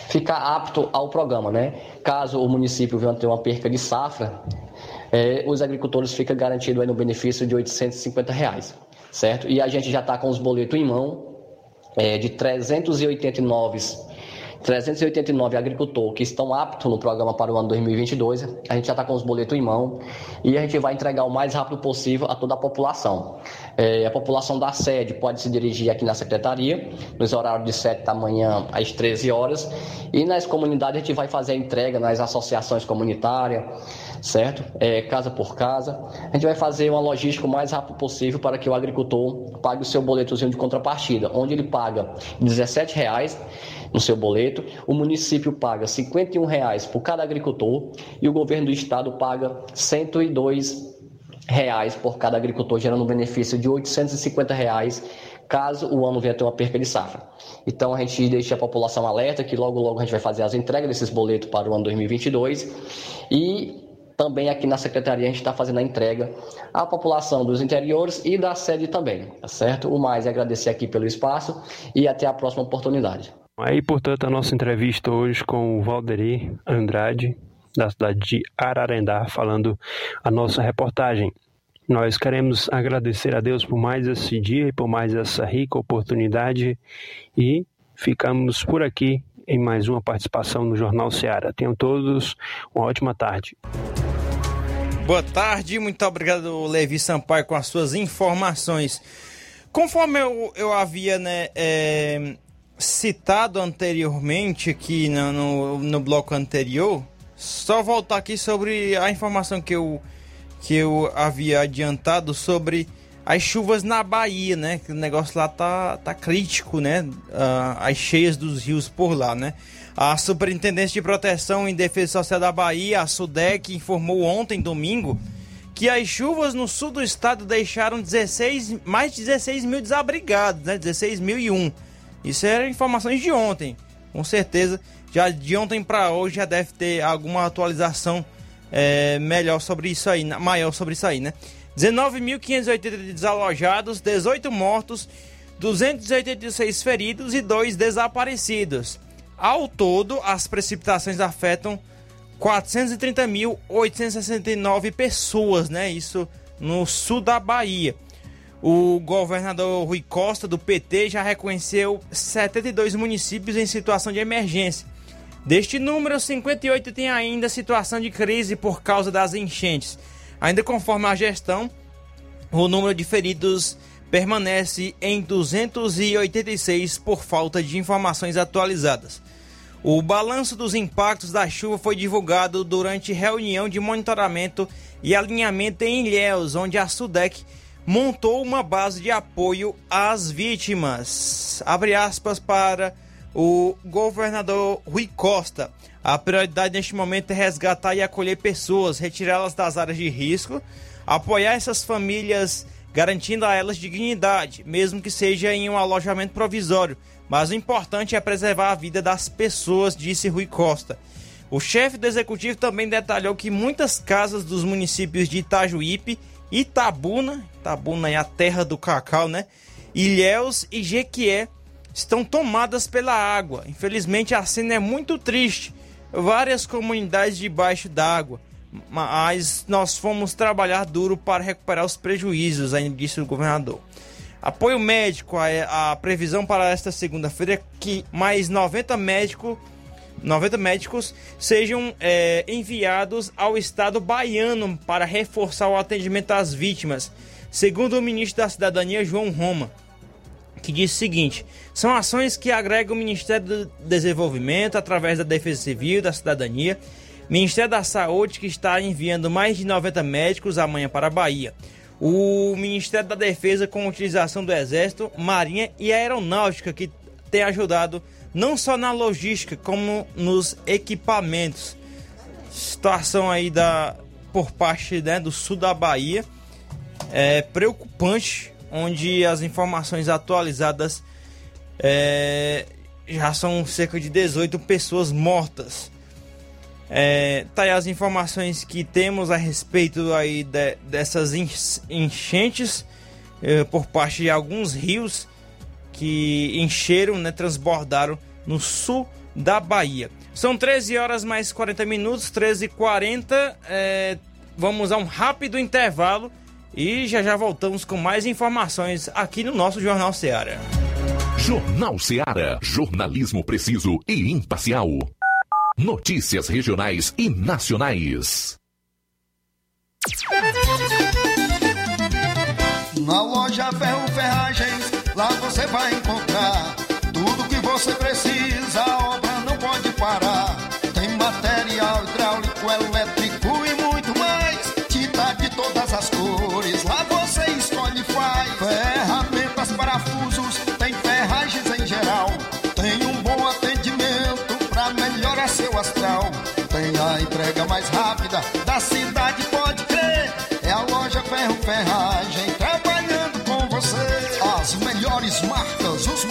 ficar apto ao programa, né? Caso o município venha ter uma perca de safra, é, os agricultores ficam garantidos aí no benefício de 850 reais, certo? E a gente já está com os boletos em mão é, de 389 389 agricultores que estão aptos no programa para o ano 2022. A gente já está com os boletos em mão e a gente vai entregar o mais rápido possível a toda a população. É, a população da sede pode se dirigir aqui na secretaria, nos horários de 7 da manhã às 13 horas, e nas comunidades a gente vai fazer a entrega nas associações comunitárias, certo? É, casa por casa. A gente vai fazer uma logística o mais rápido possível para que o agricultor pague o seu boletozinho de contrapartida, onde ele paga R$ 17,00 no seu boleto, o município paga R$ 51,00 por cada agricultor e o governo do estado paga R$ 102 reais por cada agricultor, gerando um benefício de 850 reais caso o ano venha ter uma perca de safra. Então a gente deixa a população alerta que logo logo a gente vai fazer as entregas desses boletos para o ano 2022 e também aqui na secretaria a gente está fazendo a entrega à população dos interiores e da sede também, tá certo? O mais é agradecer aqui pelo espaço e até a próxima oportunidade. Aí, portanto, a nossa entrevista hoje com o Valderi Andrade, da cidade de Ararendá, falando a nossa reportagem. Nós queremos agradecer a Deus por mais esse dia e por mais essa rica oportunidade e ficamos por aqui em mais uma participação no Jornal Seara. Tenham todos uma ótima tarde. Boa tarde, muito obrigado, Levi Sampaio, com as suas informações. Conforme eu, eu havia né, é, citado anteriormente aqui no, no, no bloco anterior, só voltar aqui sobre a informação que eu, que eu havia adiantado sobre as chuvas na Bahia, né? Que o negócio lá tá, tá crítico, né? Uh, as cheias dos rios por lá, né? A Superintendência de Proteção e Defesa Social da Bahia, a SUDEC, informou ontem, domingo, que as chuvas no sul do estado deixaram 16, mais de 16 mil desabrigados, né? 16 mil e um. Isso eram informações de ontem, com certeza já de ontem para hoje já deve ter alguma atualização é, melhor sobre isso aí, maior sobre isso aí, né? 19.580 desalojados, 18 mortos, 286 feridos e 2 desaparecidos. Ao todo, as precipitações afetam 430.869 pessoas, né? Isso no sul da Bahia. O governador Rui Costa, do PT, já reconheceu 72 municípios em situação de emergência. Deste número, 58 tem ainda situação de crise por causa das enchentes. Ainda conforme a gestão, o número de feridos permanece em 286 por falta de informações atualizadas. O balanço dos impactos da chuva foi divulgado durante reunião de monitoramento e alinhamento em Ilhéus, onde a SUDEC montou uma base de apoio às vítimas. Abre aspas para o governador Rui Costa. A prioridade neste momento é resgatar e acolher pessoas, retirá-las das áreas de risco, apoiar essas famílias, garantindo a elas dignidade, mesmo que seja em um alojamento provisório. Mas o importante é preservar a vida das pessoas, disse Rui Costa. O chefe do executivo também detalhou que muitas casas dos municípios de Itajuípe, Itabuna, Itabuna é a terra do cacau, né? Ilhéus e Jequié estão tomadas pela água. Infelizmente a cena é muito triste. Várias comunidades debaixo d'água. Mas nós fomos trabalhar duro para recuperar os prejuízos, ainda disse o governador. Apoio médico, a, a previsão para esta segunda-feira é que mais 90 médicos 90 médicos sejam é, enviados ao estado baiano para reforçar o atendimento às vítimas, segundo o ministro da Cidadania, João Roma, que disse o seguinte: são ações que agregam o Ministério do Desenvolvimento através da Defesa Civil, da Cidadania, Ministério da Saúde, que está enviando mais de 90 médicos amanhã para a Bahia. O Ministério da Defesa, com utilização do Exército, Marinha e Aeronáutica, que tem ajudado não só na logística, como nos equipamentos. Situação aí da por parte né, do sul da Bahia é preocupante, onde as informações atualizadas é, já são cerca de 18 pessoas mortas. É, tá aí as informações que temos a respeito aí de, dessas enchentes é, por parte de alguns rios que encheram, né, transbordaram no sul da Bahia. São 13 horas mais 40 minutos, 13 e 40 é, Vamos a um rápido intervalo e já já voltamos com mais informações aqui no nosso Jornal Seara. Jornal Seara. Jornalismo preciso e imparcial. Notícias regionais e nacionais. Na loja Ferro Ferragens, lá você vai encontrar tudo que você precisa,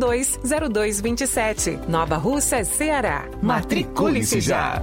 0227. Nova Russa, Ceará. Matricule-se já.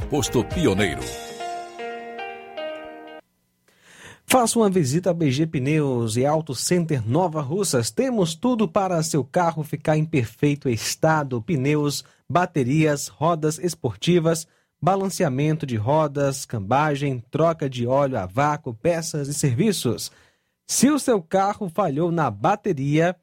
posto Pioneiro. Faça uma visita a BG Pneus e Auto Center Nova Russas. Temos tudo para seu carro ficar em perfeito estado: pneus, baterias, rodas esportivas, balanceamento de rodas, cambagem, troca de óleo a vácuo, peças e serviços. Se o seu carro falhou na bateria,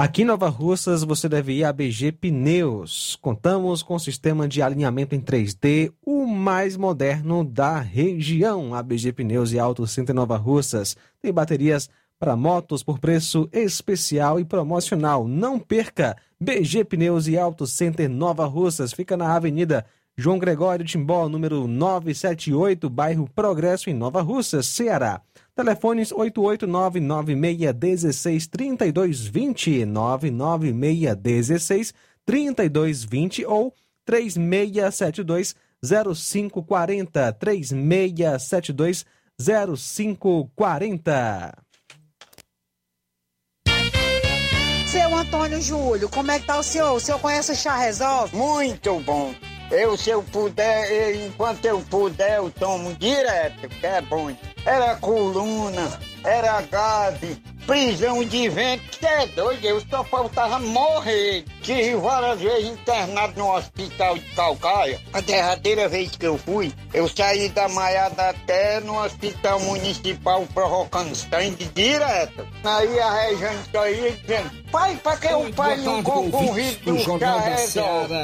Aqui em Nova Russas você deve ir a BG Pneus. Contamos com sistema de alinhamento em 3D, o mais moderno da região. A BG Pneus e Auto Center Nova Russas tem baterias para motos por preço especial e promocional. Não perca! BG Pneus e Auto Center Nova Russas fica na Avenida João Gregório Timbó, número 978, bairro Progresso, em Nova Russas, Ceará. Telefones 889-9616-3220, 99616-3220 ou 3672-0540, 3672-0540. Seu Antônio Júlio, como é que tá o senhor? O senhor conhece o Chá Resolve? Muito bom. Eu, se eu puder, eu, enquanto eu puder, eu tomo direto, que é bom. Era coluna, era gase, prisão de vento, que é doido, eu só faltava morrer. Tive várias vezes internado no hospital de Calcaia. A derradeira vez que eu fui, eu saí da Maiada até no hospital municipal provocando sangue direto. Aí a Rejane saía dizendo, pai, pra que o pai não compra um vidro do?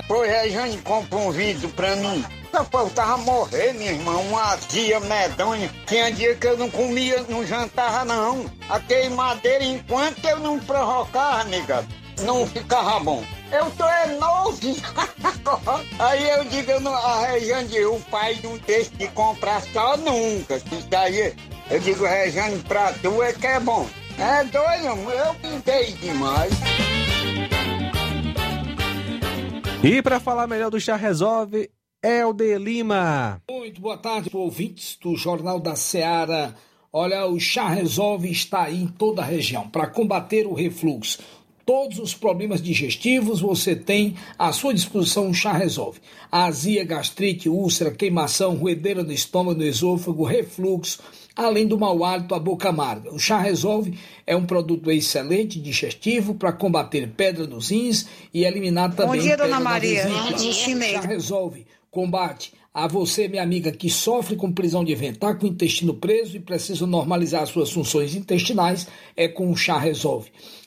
Foi Rejane compra um vidro pra mim. Só faltava morrer, meu irmão, uma azia medonha. Tinha dia que eu não comia, não jantava não. A queimadeira, enquanto eu não provocava, nega, não ficava bom. Eu tô é novo. aí eu digo, eu não, a Rejane, o pai não deixa de comprar só nunca. Isso aí, eu digo, Rejane, pra tu é que é bom. É doido, eu pintei demais. E para falar melhor do Chá Resolve, Helder Lima. Muito boa tarde, ouvintes do Jornal da Seara. Olha, o Chá Resolve está aí em toda a região para combater o refluxo. Todos os problemas digestivos você tem à sua disposição o Chá Resolve. Azia, gastrite, úlcera, queimação, ruedeira no estômago, no esôfago, refluxo, além do mau hálito, a boca amarga. O Chá Resolve é um produto excelente digestivo para combater pedra nos rins e eliminar também Bom dia, pedra dona na Maria. Bom dia, Chá Resolve combate a você, minha amiga, que sofre com prisão de ventre, está com o intestino preso e precisa normalizar suas funções intestinais, é com o chá resolve.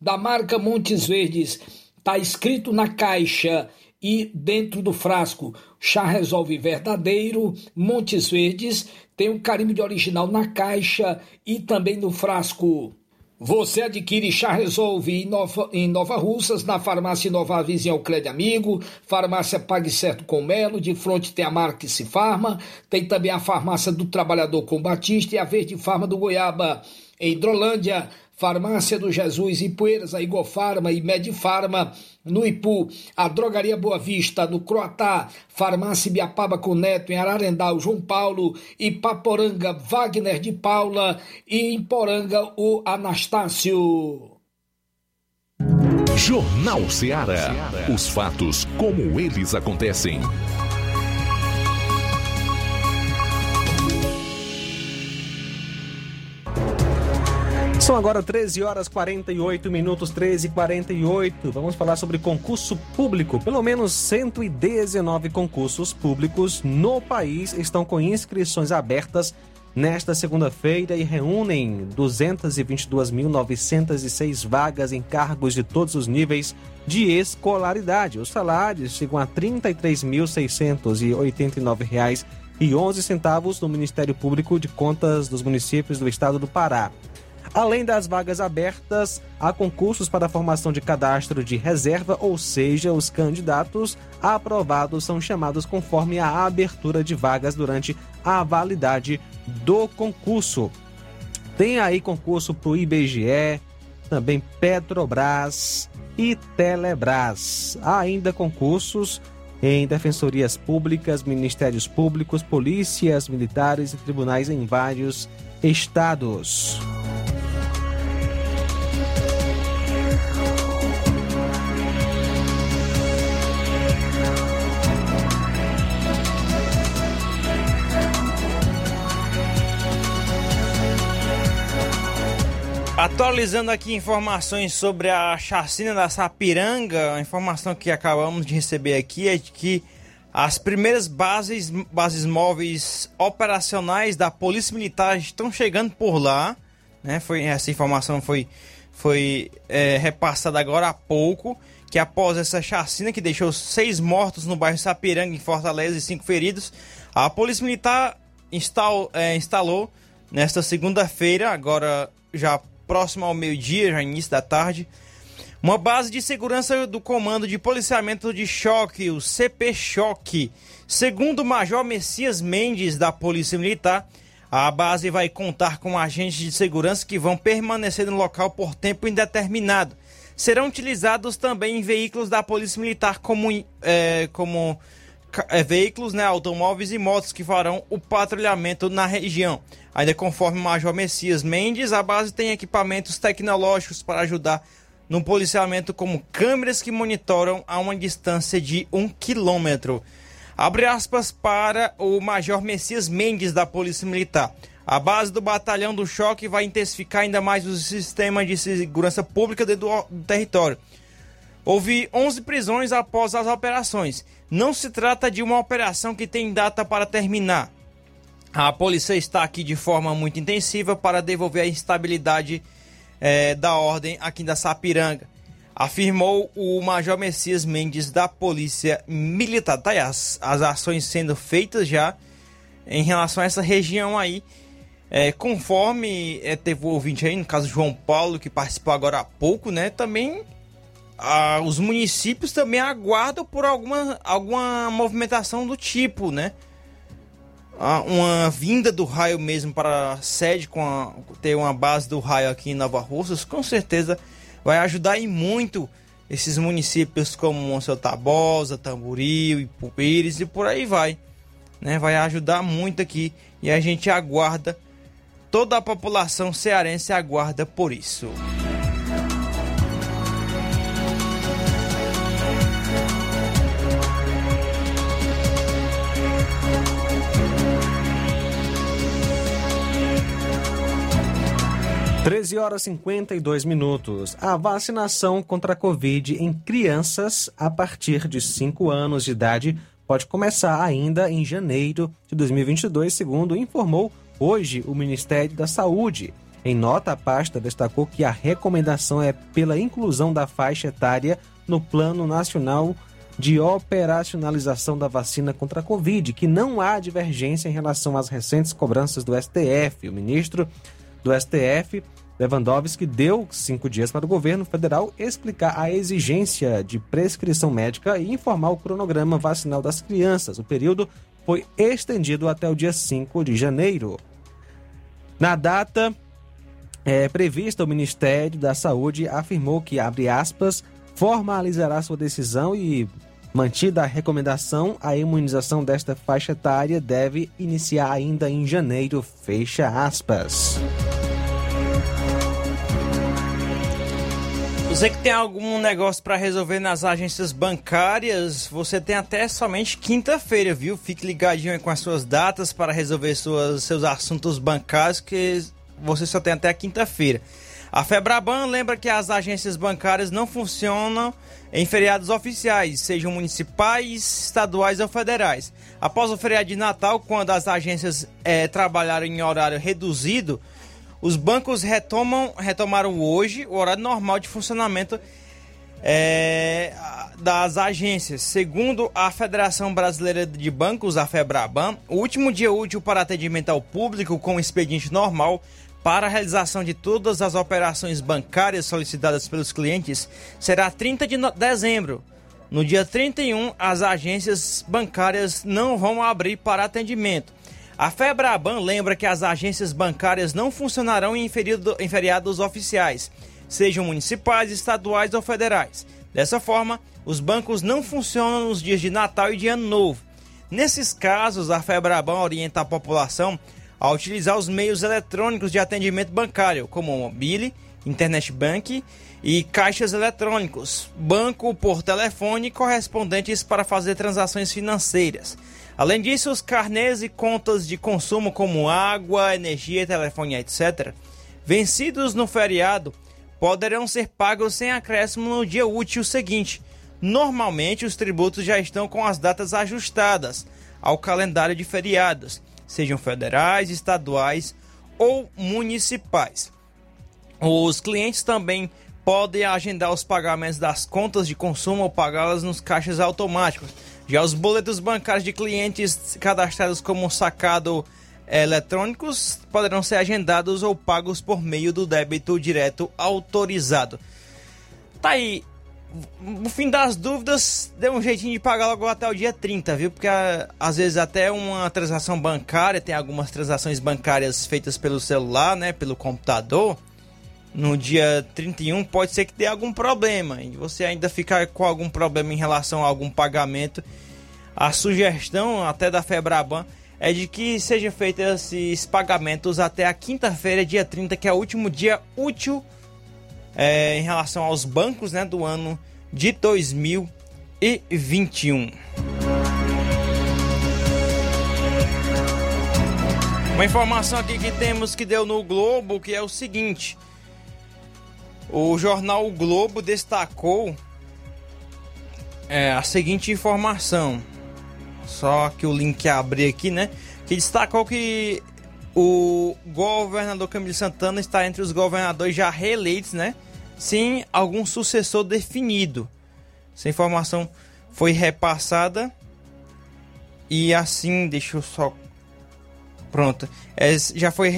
da marca Montes Verdes. Está escrito na caixa e dentro do frasco. Chá Resolve Verdadeiro, Montes Verdes, tem um carimbo de original na caixa e também no frasco. Você adquire Chá Resolve em Nova, em Nova Russas, na farmácia Nova Vizinha Alcrede Amigo, farmácia Pague Certo com Melo, de frente tem a marca Se Farma, tem também a farmácia do Trabalhador com Batista e a Verde Farma do Goiaba. Em Hidrolândia, Farmácia do Jesus, Ipueiras, a Igofarma e Medifarma, no Ipu, a Drogaria Boa Vista, no Croatá, Farmácia Biapaba com Neto, em Ararendal, João Paulo, e Paporanga, Wagner de Paula, e em Poranga, o Anastácio. Jornal Ceará. Os fatos como eles acontecem. São agora 13 horas 48 minutos, 13 e 48. Vamos falar sobre concurso público. Pelo menos 119 concursos públicos no país estão com inscrições abertas nesta segunda-feira e reúnem 222.906 vagas em cargos de todos os níveis de escolaridade. Os salários chegam a R$ 33.689,11 no Ministério Público de Contas dos Municípios do Estado do Pará. Além das vagas abertas, há concursos para a formação de cadastro de reserva, ou seja, os candidatos aprovados são chamados conforme a abertura de vagas durante a validade do concurso. Tem aí concurso para o IBGE, também Petrobras e Telebrás. Há ainda concursos em defensorias públicas, ministérios públicos, polícias militares e tribunais em vários estados. Atualizando aqui informações sobre a chacina da Sapiranga, a informação que acabamos de receber aqui é de que as primeiras bases, bases móveis operacionais da Polícia Militar estão chegando por lá. Né? Foi, essa informação foi, foi é, repassada agora há pouco. Que após essa chacina que deixou seis mortos no bairro Sapiranga, em Fortaleza, e cinco feridos, a Polícia Militar instal, é, instalou nesta segunda-feira, agora já próximo ao meio-dia, já início da tarde, uma base de segurança do Comando de Policiamento de Choque, o CP Choque. Segundo o Major Messias Mendes, da Polícia Militar, a base vai contar com agentes de segurança que vão permanecer no local por tempo indeterminado. Serão utilizados também veículos da Polícia Militar como, é, como é, veículos, né, automóveis e motos que farão o patrulhamento na região. Ainda conforme o Major Messias Mendes, a base tem equipamentos tecnológicos para ajudar no policiamento, como câmeras que monitoram a uma distância de um quilômetro. Abre aspas para o Major Messias Mendes da Polícia Militar. A base do Batalhão do Choque vai intensificar ainda mais o sistema de segurança pública dentro do território. Houve 11 prisões após as operações. Não se trata de uma operação que tem data para terminar. A polícia está aqui de forma muito intensiva para devolver a instabilidade é, da ordem aqui da Sapiranga, afirmou o Major Messias Mendes da Polícia Militar. Tá aí as, as ações sendo feitas já em relação a essa região aí. É, conforme é, teve o ouvinte aí, no caso João Paulo, que participou agora há pouco, né? Também a, os municípios também aguardam por alguma, alguma movimentação do tipo, né? uma vinda do raio mesmo para a sede, com a, ter uma base do raio aqui em Nova Russas, com certeza vai ajudar e muito esses municípios como Monsenhor Tabosa, Tamboril, Ipupires e por aí vai. Né? Vai ajudar muito aqui e a gente aguarda, toda a população cearense aguarda por isso. 13 horas e 52 minutos. A vacinação contra a Covid em crianças a partir de 5 anos de idade pode começar ainda em janeiro de 2022, segundo informou hoje o Ministério da Saúde. Em nota, a pasta destacou que a recomendação é pela inclusão da faixa etária no Plano Nacional de Operacionalização da Vacina contra a Covid, que não há divergência em relação às recentes cobranças do STF. O ministro do STF Lewandowski deu cinco dias para o governo federal explicar a exigência de prescrição médica e informar o cronograma vacinal das crianças. O período foi estendido até o dia 5 de janeiro. Na data é, prevista, o Ministério da Saúde afirmou que, abre aspas, formalizará sua decisão e, mantida a recomendação, a imunização desta faixa etária deve iniciar ainda em janeiro, fecha aspas. Você que tem algum negócio para resolver nas agências bancárias, você tem até somente quinta-feira, viu? Fique ligadinho aí com as suas datas para resolver suas, seus assuntos bancários, que você só tem até quinta-feira. A Febraban lembra que as agências bancárias não funcionam em feriados oficiais, sejam municipais, estaduais ou federais. Após o feriado de Natal, quando as agências é, trabalharam em horário reduzido, os bancos retomam, retomaram hoje o horário normal de funcionamento é, das agências. Segundo a Federação Brasileira de Bancos, a FEBRABAN, o último dia útil para atendimento ao público com expediente normal para a realização de todas as operações bancárias solicitadas pelos clientes será 30 de dezembro. No dia 31, as agências bancárias não vão abrir para atendimento. A FEBRABAN lembra que as agências bancárias não funcionarão em, feriado, em feriados oficiais, sejam municipais, estaduais ou federais. Dessa forma, os bancos não funcionam nos dias de Natal e de Ano Novo. Nesses casos, a FEBRABAN orienta a população a utilizar os meios eletrônicos de atendimento bancário, como o mobile, internet bank e caixas eletrônicos, banco por telefone correspondentes para fazer transações financeiras. Além disso, os carnês e contas de consumo como água, energia, telefone, etc., vencidos no feriado, poderão ser pagos sem acréscimo no dia útil seguinte. Normalmente, os tributos já estão com as datas ajustadas ao calendário de feriados sejam federais, estaduais ou municipais. Os clientes também podem agendar os pagamentos das contas de consumo ou pagá-las nos caixas automáticos. Já os boletos bancários de clientes cadastrados como sacado eletrônicos poderão ser agendados ou pagos por meio do débito direto autorizado. Tá aí no fim das dúvidas, dê um jeitinho de pagar logo até o dia 30, viu? Porque às vezes até uma transação bancária, tem algumas transações bancárias feitas pelo celular, né? Pelo computador. No dia 31 pode ser que dê algum problema e você ainda ficar com algum problema em relação a algum pagamento. A sugestão até da Febraban é de que sejam feitos esses pagamentos até a quinta-feira, dia 30, que é o último dia útil é, em relação aos bancos né, do ano de 2021. Uma informação aqui que temos que deu no Globo, que é o seguinte. O jornal o Globo destacou é, a seguinte informação. Só que o link abrir aqui, né? Que destacou que o governador Camilo Santana está entre os governadores já reeleitos, né? sem algum sucessor definido. Essa informação foi repassada e assim, deixa eu só pronto, é, já foi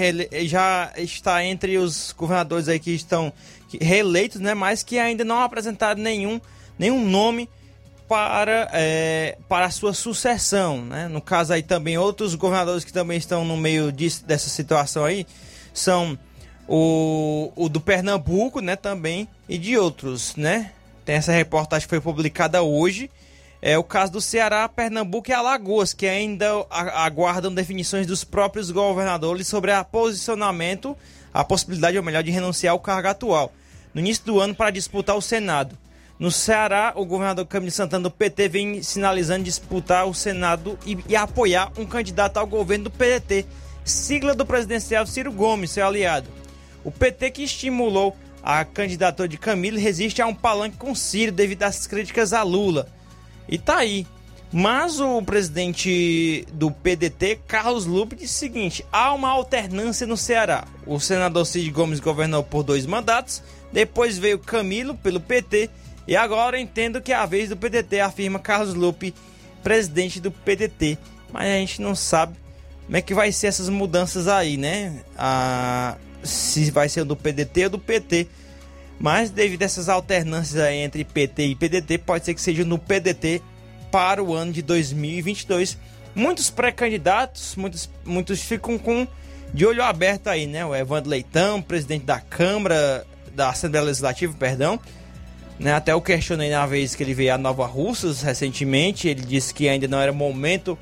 já está entre os governadores aí que estão reeleitos, né, mas que ainda não apresentaram nenhum nenhum nome para é, para a sua sucessão, né? No caso aí também outros governadores que também estão no meio disso, dessa situação aí são o, o do Pernambuco, né, também, e de outros, né? Tem essa reportagem que foi publicada hoje. É o caso do Ceará, Pernambuco e Alagoas, que ainda aguardam definições dos próprios governadores sobre a posicionamento, a possibilidade, ou melhor, de renunciar ao cargo atual, no início do ano para disputar o Senado. No Ceará, o governador Camilo Santana do PT vem sinalizando disputar o Senado e, e apoiar um candidato ao governo do PDT, sigla do presidencial Ciro Gomes, seu aliado. O PT que estimulou a candidatura de Camilo resiste a um palanque com Ciro devido às críticas a Lula. E tá aí. Mas o presidente do PDT, Carlos Lupe, disse o seguinte: há uma alternância no Ceará. O senador Cid Gomes governou por dois mandatos, depois veio Camilo pelo PT, e agora entendo que é a vez do PDT, afirma Carlos Lupe, presidente do PDT. Mas a gente não sabe como é que vai ser essas mudanças aí, né? A, se vai ser do PDT ou do PT. Mas devido a essas alternâncias aí entre PT e PDT, pode ser que seja no PDT para o ano de 2022. Muitos pré-candidatos, muitos, muitos ficam com de olho aberto aí, né? O Evandro Leitão, presidente da Câmara, da Assembleia Legislativa, perdão. Né? Até eu questionei na vez que ele veio a Nova Russas recentemente. Ele disse que ainda não era momento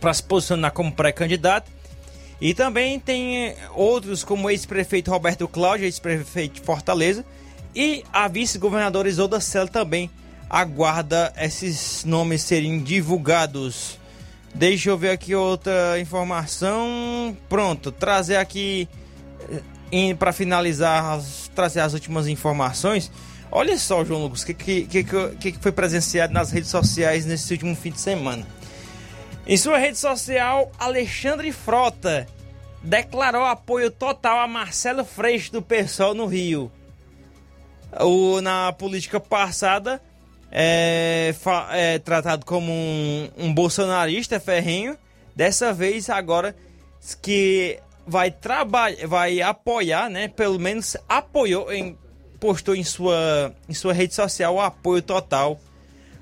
para se posicionar como pré-candidato. E também tem eh, outros, como o ex-prefeito Roberto Cláudio, ex-prefeito de Fortaleza, e a vice-governadora Isolda Sela também aguarda esses nomes serem divulgados. Deixa eu ver aqui outra informação. Pronto, trazer aqui eh, para finalizar, trazer as últimas informações. Olha só, João Lucas, o que, que, que, que foi presenciado nas redes sociais nesse último fim de semana. Em sua rede social, Alexandre Frota declarou apoio total a Marcelo Freixo do PSOL no Rio. O, na política passada, é, é tratado como um, um bolsonarista ferrenho. Dessa vez, agora que vai trabalhar, vai apoiar, né? Pelo menos apoiou, em, postou em sua, em sua rede social o apoio total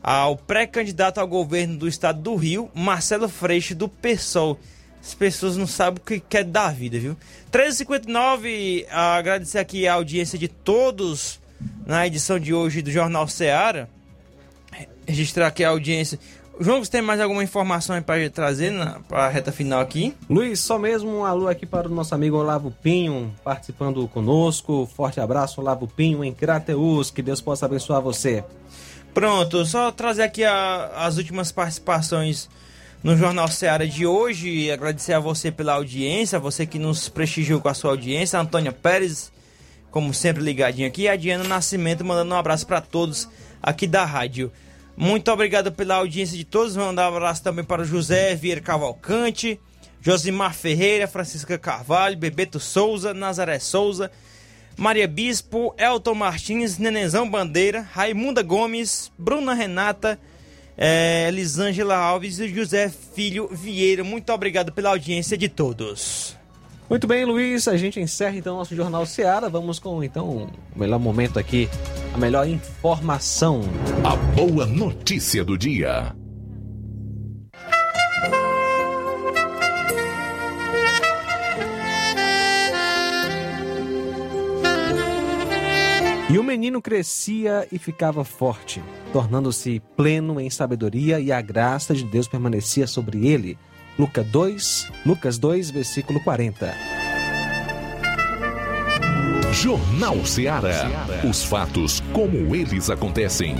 ao pré-candidato ao governo do estado do Rio, Marcelo Freixo, do PSOL. As pessoas não sabem o que quer da vida, viu? 13h59, agradecer aqui a audiência de todos na edição de hoje do Jornal Seara. Registrar aqui a audiência. João, você tem mais alguma informação aí para trazer para a reta final aqui? Luiz, só mesmo um alô aqui para o nosso amigo Olavo Pinho, participando conosco. Forte abraço, Olavo Pinho, em Crateus. Que Deus possa abençoar você. Pronto, só trazer aqui a, as últimas participações no Jornal Seara de hoje. Agradecer a você pela audiência, você que nos prestigiou com a sua audiência. Antônia Pérez, como sempre, ligadinho aqui. E a Diana Nascimento mandando um abraço para todos aqui da rádio. Muito obrigado pela audiência de todos. Mandar um abraço também para José Vieira Cavalcante, Josimar Ferreira, Francisca Carvalho, Bebeto Souza, Nazaré Souza, Maria Bispo, Elton Martins, Nenenzão Bandeira, Raimunda Gomes, Bruna Renata, é, Elisângela Alves e José Filho Vieira. Muito obrigado pela audiência de todos. Muito bem, Luiz. A gente encerra então nosso Jornal Seara. Vamos com então o melhor momento aqui, a melhor informação. A boa notícia do dia. E o menino crescia e ficava forte, tornando-se pleno em sabedoria, e a graça de Deus permanecia sobre ele. Lucas 2, Lucas 2, versículo 40. Jornal Ceará. Os fatos como eles acontecem.